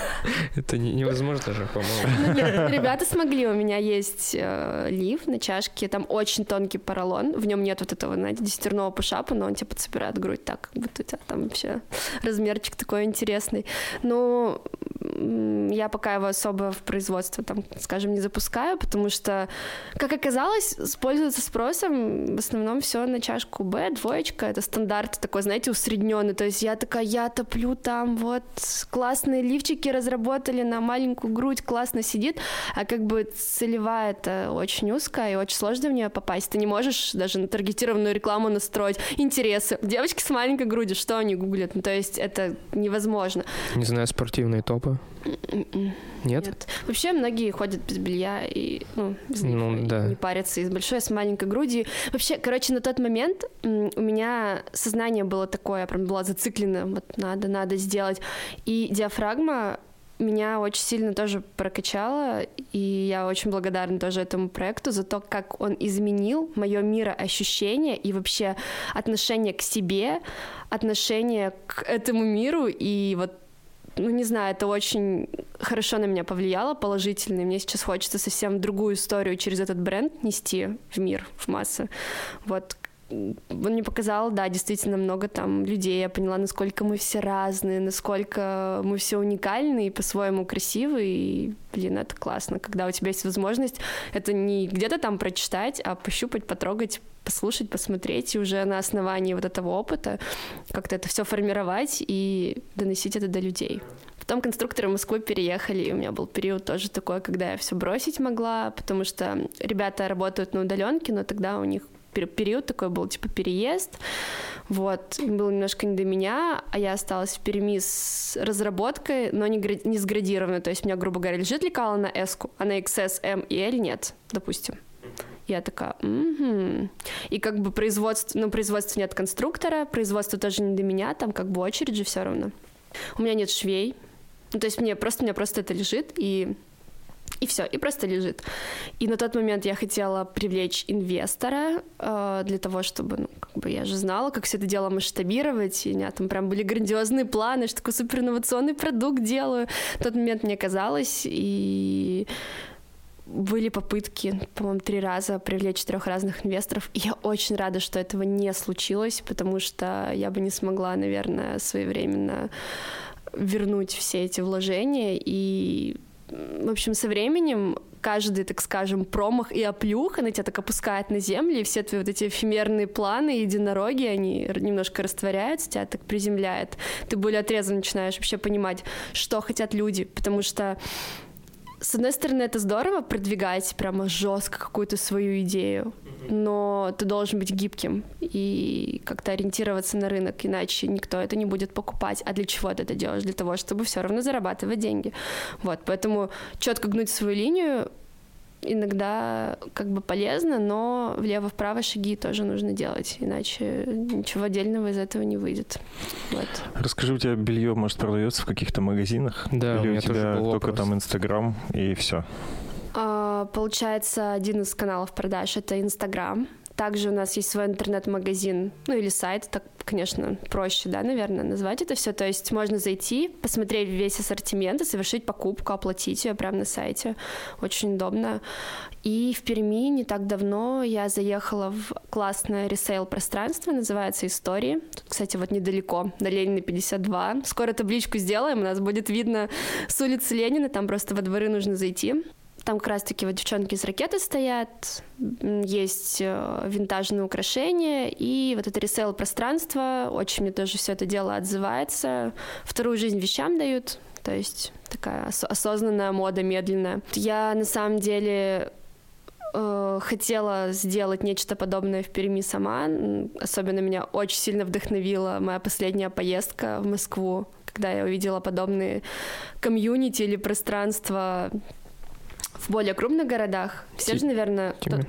Это невозможно же, по-моему. Ну, нет, ребята смогли. У меня есть э, лиф на чашке, там очень тонкий поролон, в нем нет вот этого, знаете, десятерного пушапа, но он типа подсобирает грудь так, как будто у тебя там вообще размерчик такой интересный. Но я пока его особо в производство, там, скажем, не запускаю, потому что, как оказалось, пользоваться спросом в основном все на чашку Б, двоечка, это стандарт такой, знаете, усредненный. То есть я такая, я топлю там, вот, классные лифчики разработали на маленькую грудь, классно сидит, а как бы целевая это очень узкая и очень сложно в нее попасть. Ты не можешь даже на таргетированную рекламу настроить интересы. Девочки с маленькой грудью, что они гуглят? Ну, то есть это невозможно. Не знаю, спортивные топы. М-м. Нет? Нет. Вообще многие ходят без белья и ну, без них Ну, и да. не парятся и с большой, и с маленькой грудью. Вообще, короче, на тот момент у меня сознание было такое, я прям была зациклена, вот надо, надо сделать. И диафрагма меня очень сильно тоже прокачала, и я очень благодарна тоже этому проекту за то, как он изменил мое мироощущение и вообще отношение к себе, отношение к этому миру, и вот ну, не знаю, это очень хорошо на меня повлияло, положительно. И мне сейчас хочется совсем другую историю через этот бренд нести в мир, в массы. Вот он мне показал, да, действительно много там людей. Я поняла, насколько мы все разные, насколько мы все уникальны и по-своему красивы. И, блин, это классно, когда у тебя есть возможность это не где-то там прочитать, а пощупать, потрогать, послушать, посмотреть, и уже на основании вот этого опыта как-то это все формировать и доносить это до людей. Потом конструкторы Москвы переехали, и у меня был период тоже такой, когда я все бросить могла, потому что ребята работают на удаленке, но тогда у них период такой был, типа переезд, вот, было немножко не до меня, а я осталась в Перми с разработкой, но не, не сградированной, то есть у меня, грубо говоря, лежит лекала на S, а на XS, M и L нет, допустим. Я такая, «Мгм». И как бы производство, ну, производства нет конструктора, производство тоже не до меня, там как бы очередь же все равно. У меня нет швей, ну, то есть мне просто, у меня просто это лежит, и и все, и просто лежит. И на тот момент я хотела привлечь инвестора э, для того, чтобы, ну, как бы я же знала, как все это дело масштабировать, и у меня там прям были грандиозные планы, что такой супер инновационный продукт делаю. В тот момент мне казалось, и были попытки, по-моему, три раза привлечь четырех разных инвесторов. И я очень рада, что этого не случилось, потому что я бы не смогла, наверное, своевременно вернуть все эти вложения. И, в общем, со временем каждый, так скажем, промах и оплюх, она тебя так опускает на землю, и все твои вот эти эфемерные планы, единороги, они немножко растворяются, тебя так приземляет. Ты более отрезанно начинаешь вообще понимать, что хотят люди, потому что с одной стороны, это здорово продвигать прямо жестко какую-то свою идею, но ты должен быть гибким и как-то ориентироваться на рынок, иначе никто это не будет покупать. А для чего ты это делаешь? Для того, чтобы все равно зарабатывать деньги. Вот, поэтому четко гнуть свою линию иногда как бы полезно, но влево-вправо шаги тоже нужно делать, иначе ничего отдельного из этого не выйдет. Вот. Расскажи, у тебя белье, может, продается в каких-то магазинах? Да, у Или у меня тоже тебя был только вопрос. там Инстаграм и все? А, Получается, один из каналов продаж — это Инстаграм. Также у нас есть свой интернет-магазин, ну или сайт, так, конечно, проще, да, наверное, назвать это все. То есть можно зайти, посмотреть весь ассортимент и совершить покупку, оплатить ее прямо на сайте. Очень удобно. И в Перми не так давно я заехала в классное ресейл-пространство, называется «Истории». Тут, кстати, вот недалеко, на Ленина 52. Скоро табличку сделаем, у нас будет видно с улицы Ленина, там просто во дворы нужно зайти. Там как раз-таки вот девчонки из ракеты стоят, есть э, винтажные украшения, и вот это ресейл-пространство, очень мне тоже все это дело отзывается. Вторую жизнь вещам дают, то есть такая ос- осознанная мода, медленная. Я на самом деле э, хотела сделать нечто подобное в Перми сама. Особенно меня очень сильно вдохновила моя последняя поездка в Москву, когда я увидела подобные комьюнити или пространства в более крупных городах. Все Ти- же, наверное... Типа,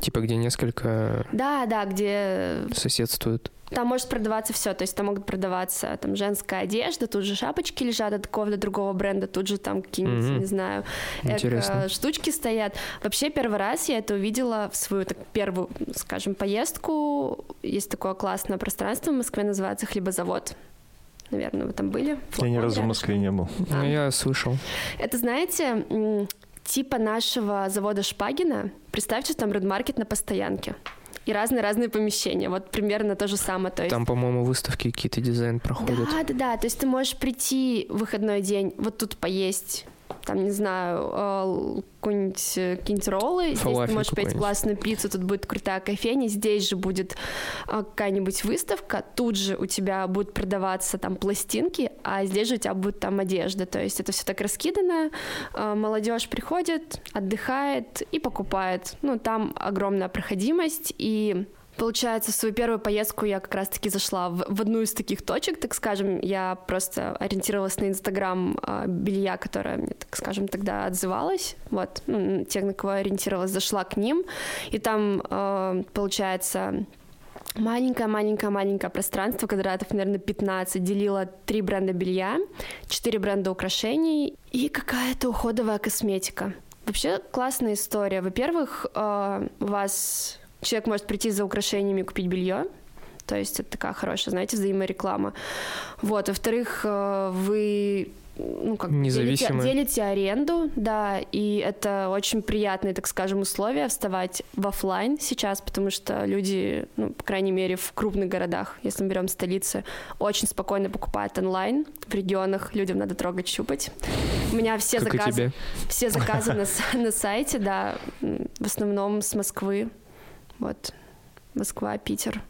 типа, где несколько Да, да, где соседствуют. там может продаваться все, то есть там могут продаваться там женская одежда, тут же шапочки лежат от такого до другого бренда, тут же там какие-нибудь, Мгм. не знаю, Интересно. штучки стоят. Вообще первый раз я это увидела в свою так, первую, скажем, поездку. Есть такое классное пространство в Москве, называется Хлебозавод. Наверное, вы там были? Я ни разу в. Москве не был. Ну, я слышал. Это, знаете, типа нашего завода Шпагина. Представьте, там Редмаркет на постоянке. и разные-разные помещения. Вот примерно то же самое. То есть... Там, по-моему, выставки какие-то дизайн проходят. Да, да, да. То есть ты можешь прийти в выходной день, вот тут поесть там, не знаю, э, какие-нибудь, э, какие-нибудь роллы, здесь Фалафель ты можешь пить классную пиццу, тут будет крутая кофейня, здесь же будет э, какая-нибудь выставка, тут же у тебя будут продаваться там пластинки, а здесь же у тебя будет там одежда, то есть это все так раскидано, молодежь приходит, отдыхает и покупает, ну, там огромная проходимость, и Получается, в свою первую поездку я как раз-таки зашла в, в одну из таких точек, так скажем. Я просто ориентировалась на Инстаграм э, белья, которое мне, так скажем, тогда отзывалось. Вот, ну, те, на кого я ориентировалась, зашла к ним. И там, э, получается, маленькое-маленькое-маленькое пространство, квадратов, наверное, 15, делила три бренда белья, четыре бренда украшений и какая-то уходовая косметика. Вообще классная история. Во-первых, э, у вас Человек может прийти за украшениями купить белье. То есть это такая хорошая, знаете, взаимореклама. Вот. Во-вторых, э, вы ну, как делите, делите аренду, да, и это очень приятные, так скажем, условия вставать в офлайн сейчас, потому что люди, ну, по крайней мере, в крупных городах, если мы берем столицы, очень спокойно покупают онлайн. В регионах людям надо трогать, щупать. У меня все как заказы, все заказы на, на сайте, да, в основном с Москвы, вот, Москва, Питер.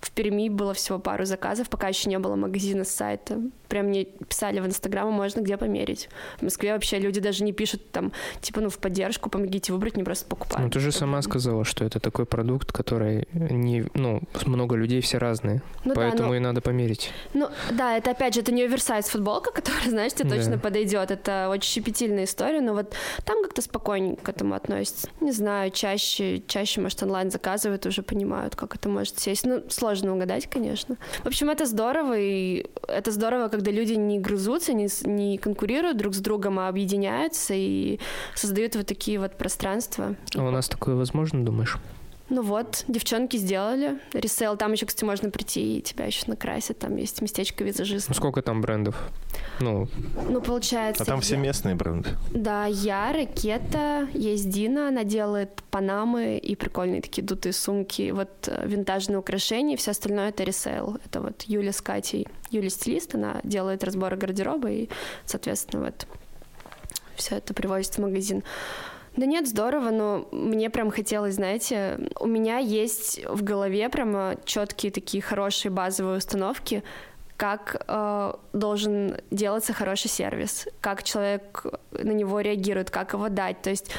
В Перми было всего пару заказов, пока еще не было магазина с сайта прям мне писали в Инстаграм, можно где померить. В Москве вообще люди даже не пишут там, типа, ну, в поддержку, помогите выбрать, не просто покупают. Ну, ты же сама сказала, что это такой продукт, который не, ну, много людей все разные, ну, поэтому да, но... и надо померить. Ну, да, это, опять же, это не оверсайз футболка, которая, знаешь, тебе точно да. подойдет. Это очень щепетильная история, но вот там как-то спокойненько к этому относятся. Не знаю, чаще, чаще, может, онлайн заказывают, уже понимают, как это может сесть. Ну, сложно угадать, конечно. В общем, это здорово, и это здорово, когда когда люди не грызутся, не, не конкурируют друг с другом, а объединяются и создают вот такие вот пространства. А у нас такое возможно, думаешь? Ну вот, девчонки сделали. Ресейл, там еще, кстати, можно прийти и тебя еще накрасят. Там есть местечко визажиста. Ну, сколько там брендов? Ну, ну получается... А там все местные бренды? Да, я, Ракета, есть Дина, она делает панамы и прикольные такие дутые сумки, вот э, винтажные украшения, все остальное это ресейл. Это вот Юля с Катей. Юля стилист, она делает разборы гардероба и, соответственно, вот все это привозит в магазин. Да нет, здорово, но мне прям хотелось, знаете, у меня есть в голове прямо четкие такие хорошие базовые установки, как э, должен делаться хороший сервис, как человек на него реагирует, как его дать. То есть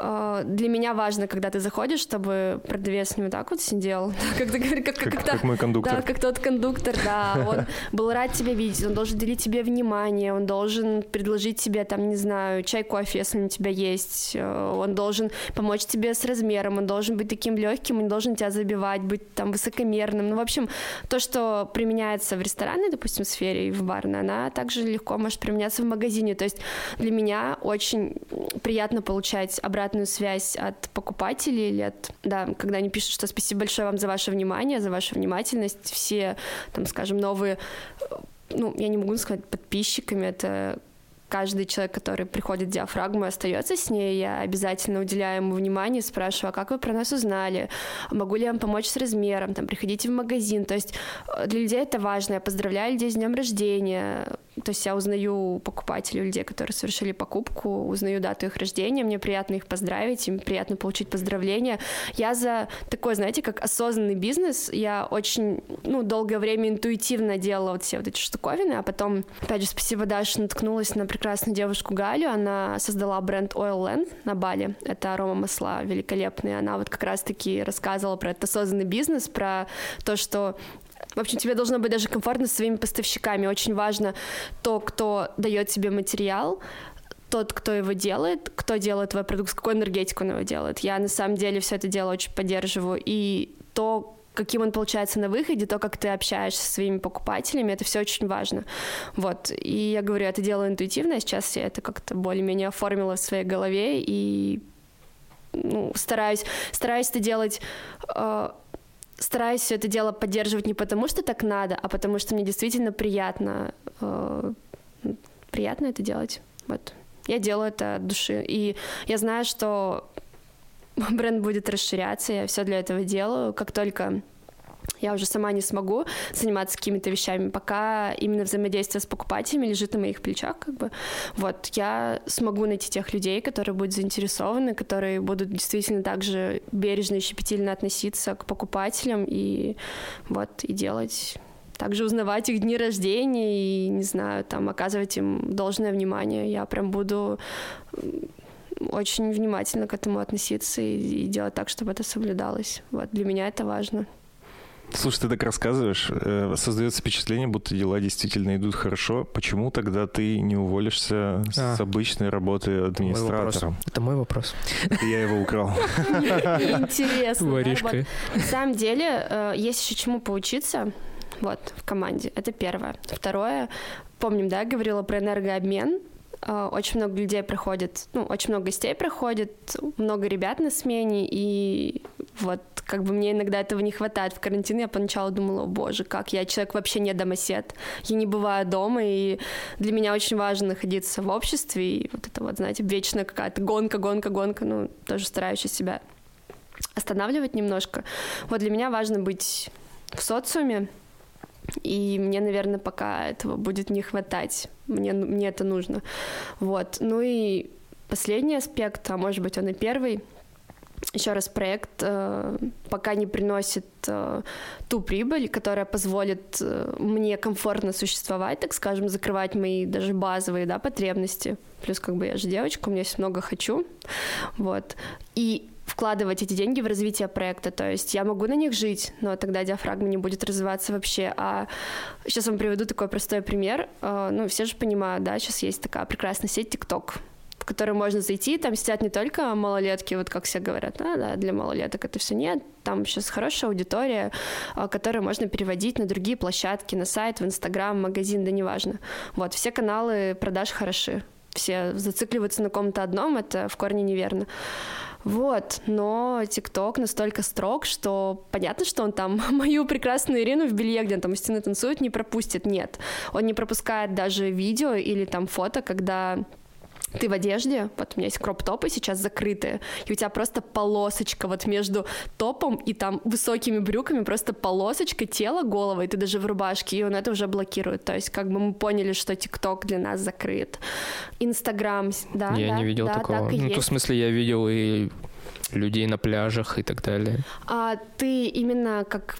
э, для меня важно, когда ты заходишь, чтобы продавец не вот так вот сидел, как ты говоришь, как, как, как, как мой кондуктор. Да, как тот кондуктор, да. Он был рад тебя видеть, он должен делить тебе внимание, он должен предложить тебе, там, не знаю, чай, кофе, если у тебя есть, э, он должен помочь тебе с размером, он должен быть таким легким, он должен тебя забивать, быть там высокомерным. Ну, в общем, то, что применяется в ресторане, барной, допустим, сфере и в барной, она также легко может применяться в магазине. То есть для меня очень приятно получать обратную связь от покупателей или от, да, когда они пишут, что спасибо большое вам за ваше внимание, за вашу внимательность, все, там, скажем, новые ну, я не могу сказать подписчиками, это каждый человек, который приходит в диафрагму остается с ней, я обязательно уделяю ему внимание, спрашиваю, а как вы про нас узнали, могу ли я вам помочь с размером, там, приходите в магазин. То есть э, для людей это важно. Я поздравляю людей с днем рождения, то есть я узнаю покупателей, людей, которые совершили покупку, узнаю дату их рождения, мне приятно их поздравить, им приятно получить поздравления. Я за такой, знаете, как осознанный бизнес, я очень, ну, долгое время интуитивно делала вот все вот эти штуковины, а потом, опять же, спасибо Даше, наткнулась на прекрасную девушку Галю, она создала бренд Oil Land на Бали, это арома масла великолепные, она вот как раз-таки рассказывала про этот осознанный бизнес, про то, что в общем, тебе должно быть даже комфортно с своими поставщиками. Очень важно то, кто дает тебе материал, тот, кто его делает, кто делает твой продукт, с какой энергетикой он его делает. Я на самом деле все это дело очень поддерживаю. И то, каким он получается на выходе, то, как ты общаешься со своими покупателями, это все очень важно. Вот. И я говорю, это делаю интуитивно, а сейчас я это как-то более-менее оформила в своей голове и ну, стараюсь, стараюсь это делать э, стараюсь все это дело поддерживать не потому, что так надо, а потому что мне действительно приятно, э, приятно это делать. Вот. Я делаю это от души. И я знаю, что бренд будет расширяться, я все для этого делаю. Как только я уже сама не смогу заниматься какими-то вещами, пока именно взаимодействие с покупателями лежит на моих плечах, как бы. Вот, я смогу найти тех людей, которые будут заинтересованы, которые будут действительно также бережно и щепетильно относиться к покупателям и вот, и делать также узнавать их дни рождения и, не знаю, там, оказывать им должное внимание. Я прям буду очень внимательно к этому относиться и, и делать так, чтобы это соблюдалось. Вот, для меня это важно. Слушай, ты так рассказываешь, э, создается впечатление, будто дела действительно идут хорошо. Почему тогда ты не уволишься а, с обычной работы администратором? Это мой вопрос. Это я его украл. Интересно. Воришкой. На самом деле, э, есть еще чему поучиться вот, в команде. Это первое. Второе, помним, да, говорила про энергообмен. Э, очень много людей приходит, ну, очень много гостей приходит, много ребят на смене, и вот как бы мне иногда этого не хватает. В карантин я поначалу думала, о боже, как я человек вообще не домосед, я не бываю дома, и для меня очень важно находиться в обществе, и вот это вот, знаете, вечная какая-то гонка, гонка, гонка, ну, тоже стараюсь себя останавливать немножко. Вот для меня важно быть в социуме, и мне, наверное, пока этого будет не хватать. Мне, мне это нужно. Вот. Ну и последний аспект, а может быть он и первый — еще раз, проект э, пока не приносит э, ту прибыль, которая позволит э, мне комфортно существовать, так скажем, закрывать мои даже базовые да, потребности. Плюс как бы я же девочка, у меня есть много хочу. Вот. И вкладывать эти деньги в развитие проекта. То есть я могу на них жить, но тогда диафрагма не будет развиваться вообще. А сейчас вам приведу такой простой пример. Э, ну, все же понимают, да, сейчас есть такая прекрасная сеть TikTok в который можно зайти, там сидят не только малолетки, вот как все говорят, а, да, для малолеток это все нет, там сейчас хорошая аудитория, а, которую можно переводить на другие площадки, на сайт, в Инстаграм, магазин, да неважно. Вот, все каналы продаж хороши, все зацикливаются на ком-то одном, это в корне неверно. Вот, но ТикТок настолько строг, что понятно, что он там мою прекрасную Ирину в белье, где он там у стены танцует, не пропустит. Нет, он не пропускает даже видео или там фото, когда ты в одежде, вот у меня есть кроп-топы сейчас закрытые, и у тебя просто полосочка вот между топом и там высокими брюками, просто полосочка тела, голова, и ты даже в рубашке, и он это уже блокирует. То есть как бы мы поняли, что ТикТок для нас закрыт. Инстаграм, да, Я да, не видел да, такого. Так ну, есть. то в смысле я видел и людей на пляжах и так далее. А ты именно как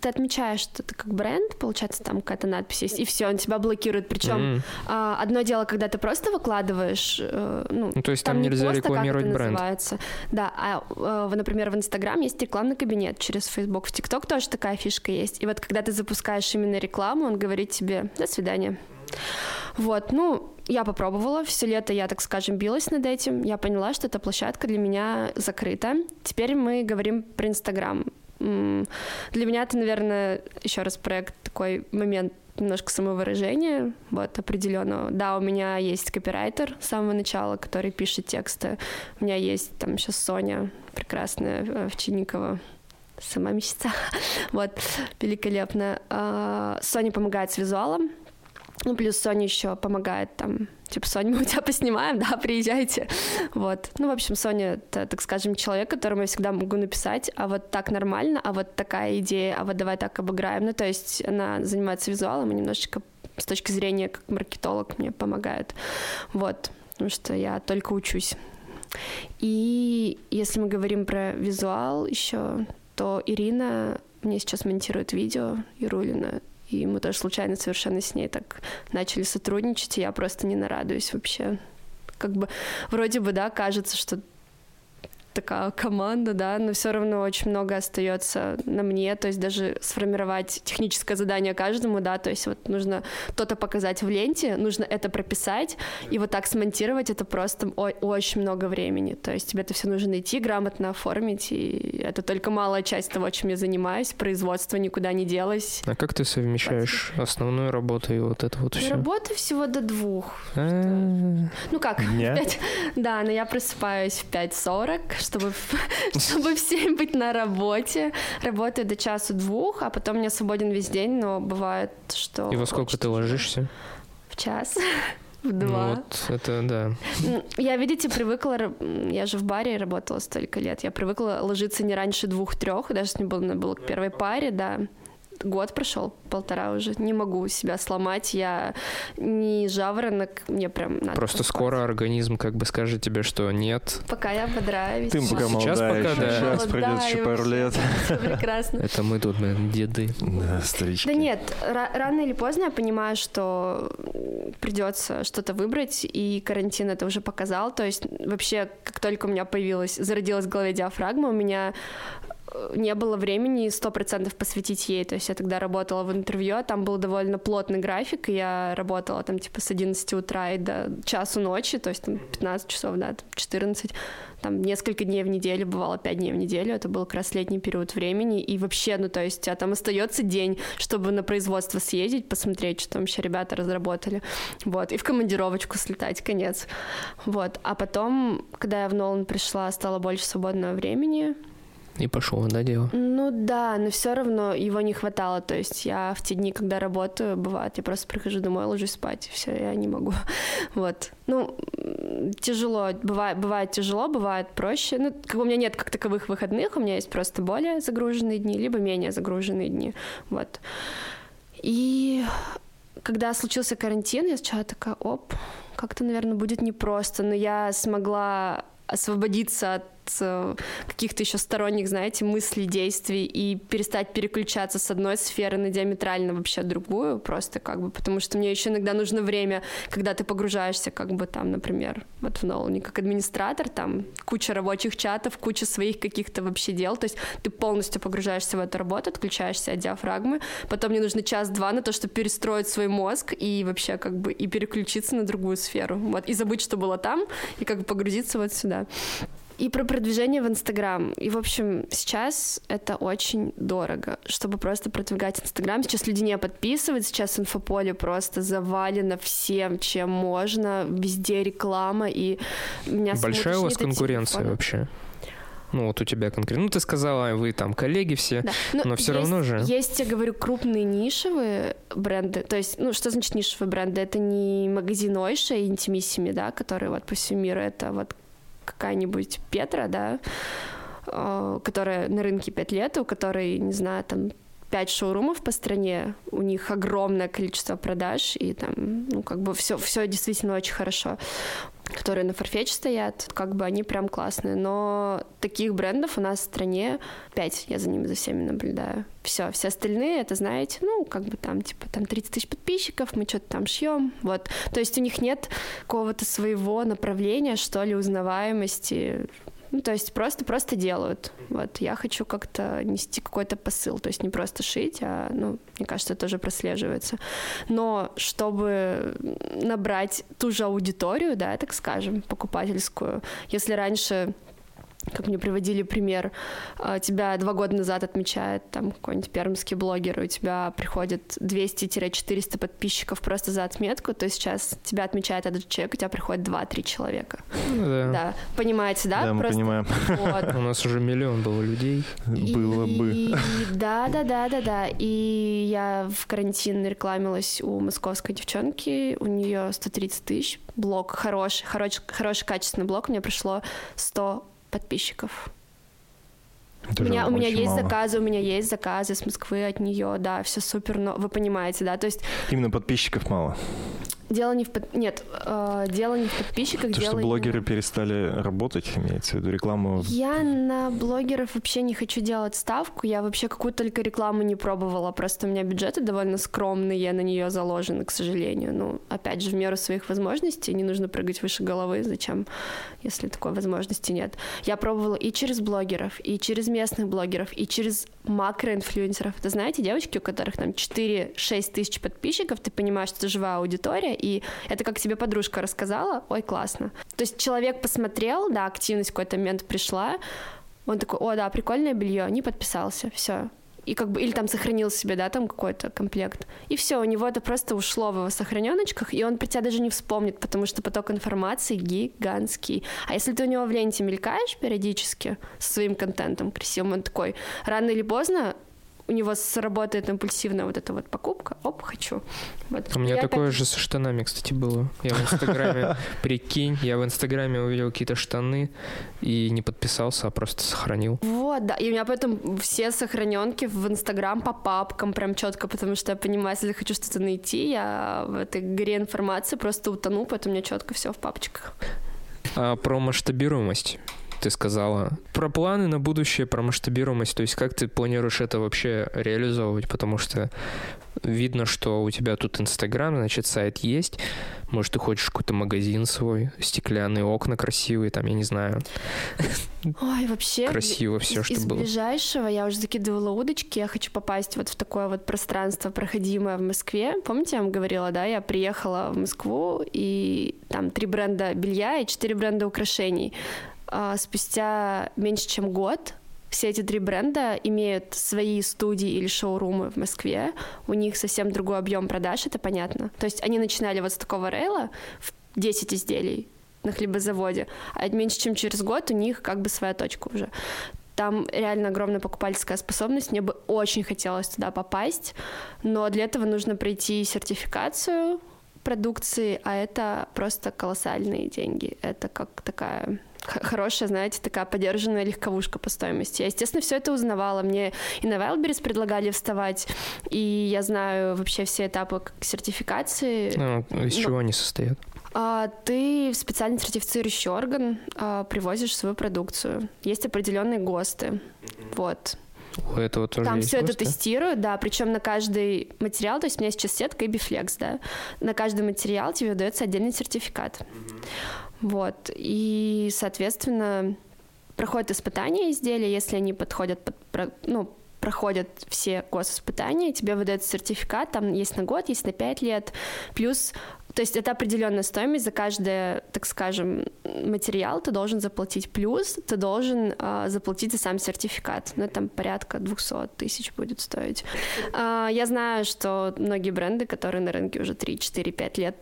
ты отмечаешь, что ты как бренд, получается, там какая-то надпись есть, и все, он тебя блокирует. Причем М. а, одно дело, когда ты просто выкладываешь, э, ну, Ну, то есть там не нельзя а как рекламировать это бренд. называется. Да, а, э, например, в Инстаграм есть рекламный кабинет через Фейсбук, в ТикТок тоже такая фишка есть. И вот когда ты запускаешь именно рекламу, он говорит тебе «до свидания». Вот, ну, я попробовала, все лето я, так скажем, билась над этим, я поняла, что эта площадка для меня закрыта. Теперь мы говорим про Инстаграм. Для меня это, наверное, еще раз проект такой момент немножко самовыражения, вот, определенно. Да, у меня есть копирайтер с самого начала, который пишет тексты. У меня есть там сейчас Соня, прекрасная, э, Овчинникова, сама мечта. Вот, великолепно. А, Соня помогает с визуалом, ну, плюс Соня еще помогает там, типа, Соня, мы у тебя поснимаем, да, приезжайте. Вот. Ну, в общем, Соня, это, так скажем, человек, которому я всегда могу написать, а вот так нормально, а вот такая идея, а вот давай так обыграем. Ну, то есть она занимается визуалом и немножечко с точки зрения как маркетолог мне помогает. Вот. Потому что я только учусь. И если мы говорим про визуал еще, то Ирина мне сейчас монтирует видео, Ирулина, и мы тоже случайно совершенно с ней так начали сотрудничать, и я просто не нарадуюсь вообще. Как бы вроде бы, да, кажется, что такая команда, да, но все равно очень много остается на мне, то есть даже сформировать техническое задание каждому, да, то есть вот нужно то-то показать в ленте, нужно это прописать, и вот так смонтировать это просто очень много времени, то есть тебе это все нужно найти, грамотно оформить, и это только малая часть того, чем я занимаюсь, производство никуда не делось. А как ты совмещаешь основную работу и вот это вот все? Работы всего до двух. А, Ну как, да, но я просыпаюсь в 5.40, чтобы, чтобы в 7 быть на работе. Работаю до часу двух, а потом меня свободен весь день, но бывает, что... И во сколько ты ложишься? В час. в два. Вот это да. Я, видите, привыкла, я же в баре работала столько лет, я привыкла ложиться не раньше двух-трех, даже если мне было, было к первой паре, да, год прошел, полтора уже. Не могу себя сломать. Я не жаворонок, мне прям надо Просто поспать. скоро организм как бы скажет тебе, что нет. Пока я бодраюсь. Ты пока Сейчас молодая, пока, еще, да. сейчас пройдет еще пару лет. Все прекрасно. Это мы тут, блин, деды. Да, старички. Да нет, ра- рано или поздно я понимаю, что придется что-то выбрать, и карантин это уже показал. То есть вообще, как только у меня появилась, зародилась в голове диафрагма, у меня не было времени сто процентов посвятить ей. То есть я тогда работала в интервью, а там был довольно плотный график, и я работала там типа с 11 утра и до часу ночи, то есть там 15 часов, да, там 14 там несколько дней в неделю, бывало 5 дней в неделю, это был как раз летний период времени, и вообще, ну, то есть, а там остается день, чтобы на производство съездить, посмотреть, что там вообще ребята разработали, вот, и в командировочку слетать, конец, вот, а потом, когда я в Нолан пришла, стало больше свободного времени, И пошел, да, дело? ну да, но все равно его не хватало. То есть я в те дни, когда работаю, бывает, я просто прихожу домой, ложусь спать, и все, я не могу. Вот. Ну, тяжело. Бывает, бывает тяжело, бывает проще. Ну, как бы у меня нет как таковых выходных, у меня есть просто более загруженные дни, либо менее загруженные дни. Вот. И когда случился карантин, я сначала такая, оп, как-то, наверное, будет непросто, но я смогла освободиться от каких-то еще сторонних, знаете, мыслей, действий и перестать переключаться с одной сферы на диаметрально вообще другую, просто как бы, потому что мне еще иногда нужно время, когда ты погружаешься, как бы там, например, вот в Нолане, как администратор, там куча рабочих чатов, куча своих каких-то вообще дел, то есть ты полностью погружаешься в эту работу, отключаешься от диафрагмы, потом мне нужно час-два на то, чтобы перестроить свой мозг и вообще как бы и переключиться на другую сферу, вот, и забыть, что было там, и как бы погрузиться вот сюда. И про продвижение в Инстаграм. И, в общем, сейчас это очень дорого, чтобы просто продвигать Инстаграм. Сейчас люди не подписывают, сейчас инфополе просто завалено всем, чем можно, везде реклама, и меня Большая у вас конкуренция телефона. вообще? Ну, вот у тебя конкретно. Ну, ты сказала, вы там коллеги все. Да. Ну, Но всё есть- равно же. Есть, я говорю, крупные нишевые бренды. То есть, ну, что значит нишевые бренды? Это не магазин Ойша и Интимиссими, да, которые вот по всему миру. Это вот какая-нибудь Петра, да, э, которая на рынке пять лет, у которой, не знаю, там пять шоурумов по стране, у них огромное количество продаж, и там, ну, как бы все, все действительно очень хорошо которые на Farfetch стоят, как бы они прям классные. Но таких брендов у нас в стране пять, я за ними за всеми наблюдаю. Все, все остальные, это знаете, ну, как бы там, типа, там 30 тысяч подписчиков, мы что-то там шьем, вот. То есть у них нет какого-то своего направления, что ли, узнаваемости, ну, то есть просто, просто делают. Вот, я хочу как-то нести какой-то посыл, то есть не просто шить, а, ну, мне кажется, это тоже прослеживается. Но чтобы набрать ту же аудиторию, да, так скажем, покупательскую, если раньше как мне приводили пример, а, тебя два года назад отмечает там какой-нибудь пермский блогер, и у тебя приходит 200-400 подписчиков просто за отметку, то сейчас тебя отмечает этот человек, у тебя приходит 2-3 человека. Ну, да. Да, понимаете, да? Да, мы Просто понимаем. вот. У нас уже миллион было людей. Было бы. И- Да, да, да, да, да. И я в карантин рекламилась у московской девчонки. У нее 130 тысяч. Блог хороший, хороший, хороший качественный блог. Мне пришло 100 подписчиков. Это У меня, у меня есть мало. заказы, у меня есть заказы с Москвы от нее, да, все супер, но вы понимаете, да, то есть Именно подписчиков мало. Дело не в под... нет, э, дело не в подписчиках, То, дело что блогеры перестали работать, имеется в виду рекламу. Я на блогеров вообще не хочу делать ставку. Я вообще какую только рекламу не пробовала. Просто у меня бюджеты довольно скромные на нее заложены, к сожалению. Ну, опять же, в меру своих возможностей. Не нужно прыгать выше головы. Зачем, если такой возможности нет? Я пробовала и через блогеров, и через местных блогеров, и через макроинфлюенсеров. Это знаете, девочки, у которых там 4-6 тысяч подписчиков, ты понимаешь, что это живая аудитория, и это как тебе подружка рассказала, ой, классно. То есть человек посмотрел, да, активность в какой-то момент пришла, он такой, о, да, прикольное белье, не подписался, все. И как бы, или там сохранил себе, да, там какой-то комплект. И все, у него это просто ушло в его сохраненочках, и он про тебя даже не вспомнит, потому что поток информации гигантский. А если ты у него в ленте мелькаешь периодически со своим контентом красивым, он такой, рано или поздно у него сработает импульсивная вот эта вот покупка, оп, хочу. Вот. У меня Я такое опять- же со штанами, кстати, было. Я в Инстаграме, прикинь, я в Инстаграме увидел какие-то штаны и не подписался, а просто сохранил. Вот, да. И у меня поэтому все сохраненки в Инстаграм по папкам прям четко, потому что я понимаю, если хочу что-то найти, я в этой горе информации просто утону, поэтому у меня четко все в папочках. А про масштабируемость ты сказала. Про планы на будущее, про масштабируемость. То есть как ты планируешь это вообще реализовывать? Потому что видно, что у тебя тут Инстаграм, значит, сайт есть. Может, ты хочешь какой-то магазин свой, стеклянные окна красивые, там, я не знаю, Ой, вообще... красиво все, из, что из было. ближайшего я уже закидывала удочки, я хочу попасть вот в такое вот пространство проходимое в Москве. Помните, я вам говорила, да, я приехала в Москву, и там три бренда белья и четыре бренда украшений. А спустя меньше чем год все эти три бренда имеют свои студии или шоурумы в Москве. У них совсем другой объем продаж, это понятно. То есть они начинали вот с такого рейла в 10 изделий на хлебозаводе, а меньше чем через год у них как бы своя точка уже. Там реально огромная покупательская способность. Мне бы очень хотелось туда попасть, но для этого нужно пройти сертификацию продукции, а это просто колоссальные деньги. Это как такая хорошая, знаете, такая подержанная легковушка по стоимости. Я, естественно, все это узнавала. Мне и на Wildberries предлагали вставать, и я знаю вообще все этапы сертификации. Ну, из Ну, чего они состоят? А, ты в специально сертифицирующий орган а, привозишь свою продукцию. Есть определенные ГОСТы. Вот. У этого тоже Там есть все это ГОСТы? тестируют, да, причем на каждый материал, то есть у меня сейчас сетка и бифлекс, да, на каждый материал тебе дается отдельный сертификат. Вот. И, соответственно, проходят испытания изделия, если они подходят под, ну, проходят все госиспытания, тебе выдается сертификат, там есть на год, есть на 5 лет, плюс, то есть это определенная стоимость за каждый, так скажем, материал ты должен заплатить, плюс ты должен а, заплатить за сам сертификат, ну, там порядка 200 тысяч будет стоить. А, я знаю, что многие бренды, которые на рынке уже 3, 4, 5 лет,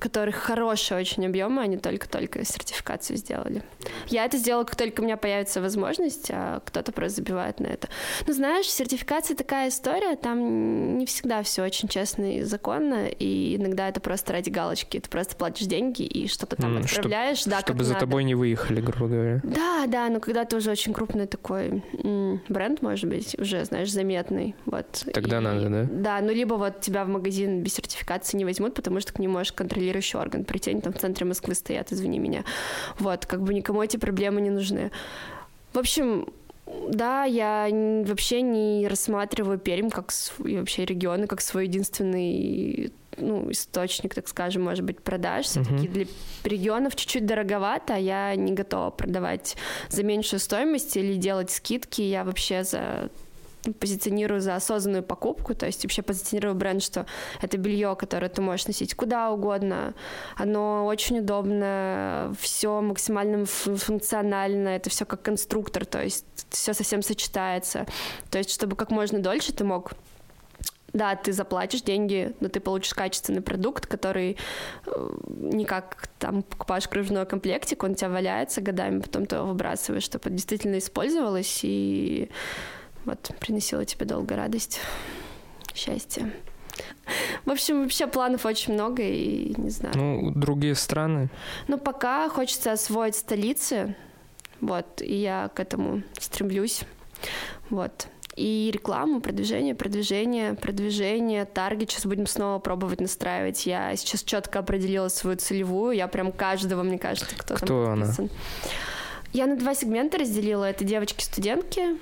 которых хорошие очень объемы, они только-только сертификацию сделали. Я это сделала, как только у меня появится возможность, а кто-то просто забивает на это. Ну, знаешь, сертификация такая история, там не всегда все очень честно и законно, и иногда это просто ради галочки. Ты просто платишь деньги и что-то там чтоб- отправляешь, да, как Чтобы за надо. тобой не выехали, грубо говоря. Да, да, но когда ты уже очень крупный такой бренд, может быть, уже, знаешь, заметный, вот. Тогда надо, да? Да, ну либо вот тебя в магазин без сертификации не возьмут, потому что к ним может контролирующий орган прийти, они там в центре Москвы стоят, извини меня. Вот, как бы никому эти проблемы не нужны. В общем, да, я вообще не рассматриваю Пермь как и вообще регионы как свой единственный ну, источник, так скажем, может быть, продаж. Все-таки Мгм. для регионов чуть-чуть дороговато, а я не готова продавать за меньшую стоимость или делать скидки. Я вообще за позиционирую за осознанную покупку, то есть вообще позиционирую бренд, что это белье, которое ты можешь носить куда угодно, оно очень удобно, все максимально функционально, это все как конструктор, то есть все совсем сочетается, то есть чтобы как можно дольше ты мог да, ты заплатишь деньги, но ты получишь качественный продукт, который э, не как там покупаешь кружной комплектик, он у тебя валяется годами, потом ты его выбрасываешь, чтобы действительно использовалось и вот приносило тебе долго радость, счастье. В общем, вообще планов очень много, и не знаю. Ну, другие страны. Но пока хочется освоить столицы, вот, и я к этому стремлюсь, вот. И рекламу, продвижение, продвижение, продвижение, таргет сейчас будем снова пробовать настраивать. Я сейчас четко определила свою целевую, я прям каждого, мне кажется, кто, Кто там она? подписан. Я на два сегмента разделила. Это девочки-студентки,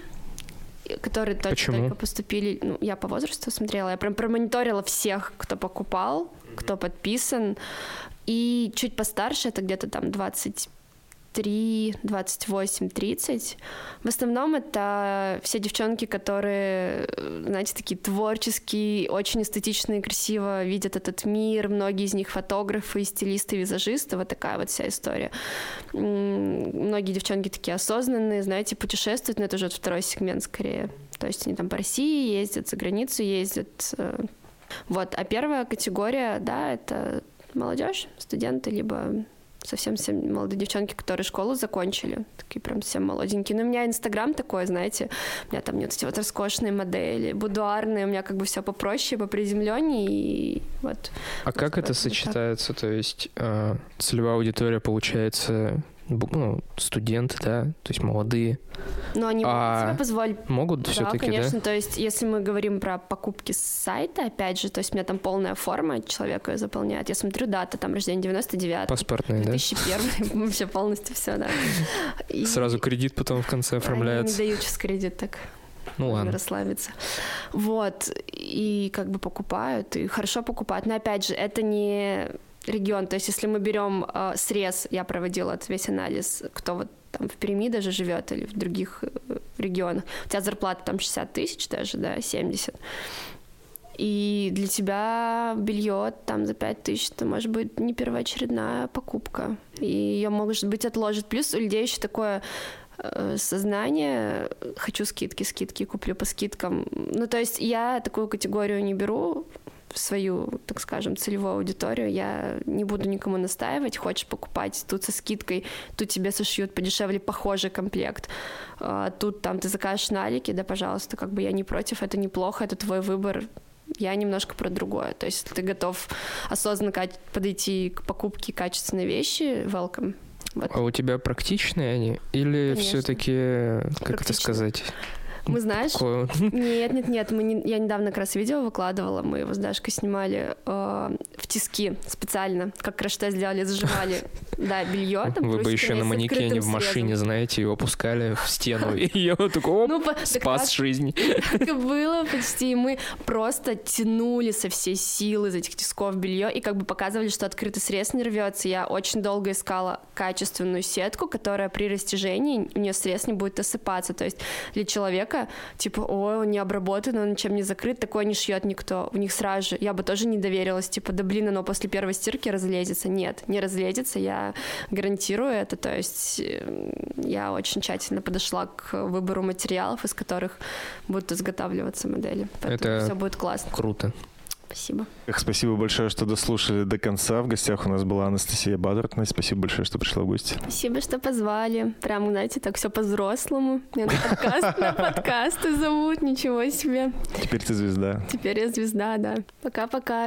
которые только, Почему? только поступили. Ну, я по возрасту смотрела, я прям промониторила всех, кто покупал, кто подписан. И чуть постарше, это где-то там 23, 28, 30. В основном это все девчонки, которые, знаете, такие творческие, очень эстетичные, красиво видят этот мир. Многие из них фотографы, стилисты, визажисты. Вот такая вот вся история. Многие девчонки такие осознанные, знаете, путешествуют, но это уже второй сегмент скорее. То есть они там по России ездят, за границу ездят. э. Вот. А первая категория, да, это молодежь, студенты, либо совсем все молодые девчонки, которые школу закончили, такие прям совсем молоденькие. Но у меня Инстаграм такой, знаете, у меня там нет эти вот роскошные модели, будуарные, у меня как бы все попроще, поприземленнее, и вот. А как это сочетается? То есть э, целевая аудитория получается ну, студенты, да, то есть молодые. Но они А могут себе позволить. Могут Да, все-таки, конечно. да? То есть, если мы говорим про покупки с сайта, опять же, то есть у меня там полная форма, человек ее заполняет. Я смотрю, дата, там рождение 99 Паспортные, да? 2001 вообще полностью все, да. И Сразу кредит потом в конце они оформляется. не дают сейчас кредит так. Ну ладно. расслабиться. Вот, и как бы покупают, и хорошо покупают. Но опять же, это не регион. То есть, если мы берем э, срез, я проводила этот весь анализ, кто вот там в Перми даже живет или в других э, регионах. У тебя зарплата там 60 тысяч даже, да, 70. И для тебя белье там за 5 тысяч, это может быть не первоочередная покупка. И ее, может быть, отложит. Плюс у людей еще такое э, сознание, хочу скидки, скидки, куплю по скидкам. Ну, то есть я такую категорию не беру свою, так скажем, целевую аудиторию. Я не буду никому настаивать. Хочешь покупать тут со скидкой, тут тебе сошьют подешевле похожий комплект. А Тут там ты закажешь налики, да, пожалуйста, как бы я не против, это неплохо, это твой выбор. Я немножко про другое. То есть, если ты готов осознанно подойти к покупке качественной вещи, welcome. Вот. А у тебя практичные они? Или Конечно. все-таки, как это сказать? Мы, знаешь, такое- Нет, нет, нет. Мы не- я недавно как раз видео выкладывала. Мы его с Дашкой снимали э, в тиски специально. Как краш-тест сделали, зажимали, да, белье. Там Вы бы еще на манекене в машине, знаете, его опускали в стену. И я вот такой, Ну, так спас раз жизнь. так и было почти. Мы просто тянули со всей силы из этих тисков белье и как бы показывали, что открытый срез не рвется. Я очень долго искала качественную сетку, которая при растяжении у нее срез не будет осыпаться. То есть для человека, типа, ой, он не обработан, он ничем не закрыт, такое не шьет никто. У них сразу же, я бы тоже не доверилась, типа, да блин, оно после первой стирки разлезется. Нет, не разлезется, я гарантирую это. То есть э, я очень тщательно подошла к выбору материалов, из которых будут изготавливаться модели. Поэтому Это все будет классно. Круто. Спасибо. Эх, Спасибо большое, что дослушали до конца. В гостях у нас была Анастасия Бадрат. Настя, спасибо большое, что пришла в гости. Спасибо, что позвали. Прям, знаете, так все по-взрослому. Меня подкаст, на подкасты зовут, ничего себе. Теперь ты звезда. Теперь я звезда, да. Пока-пока.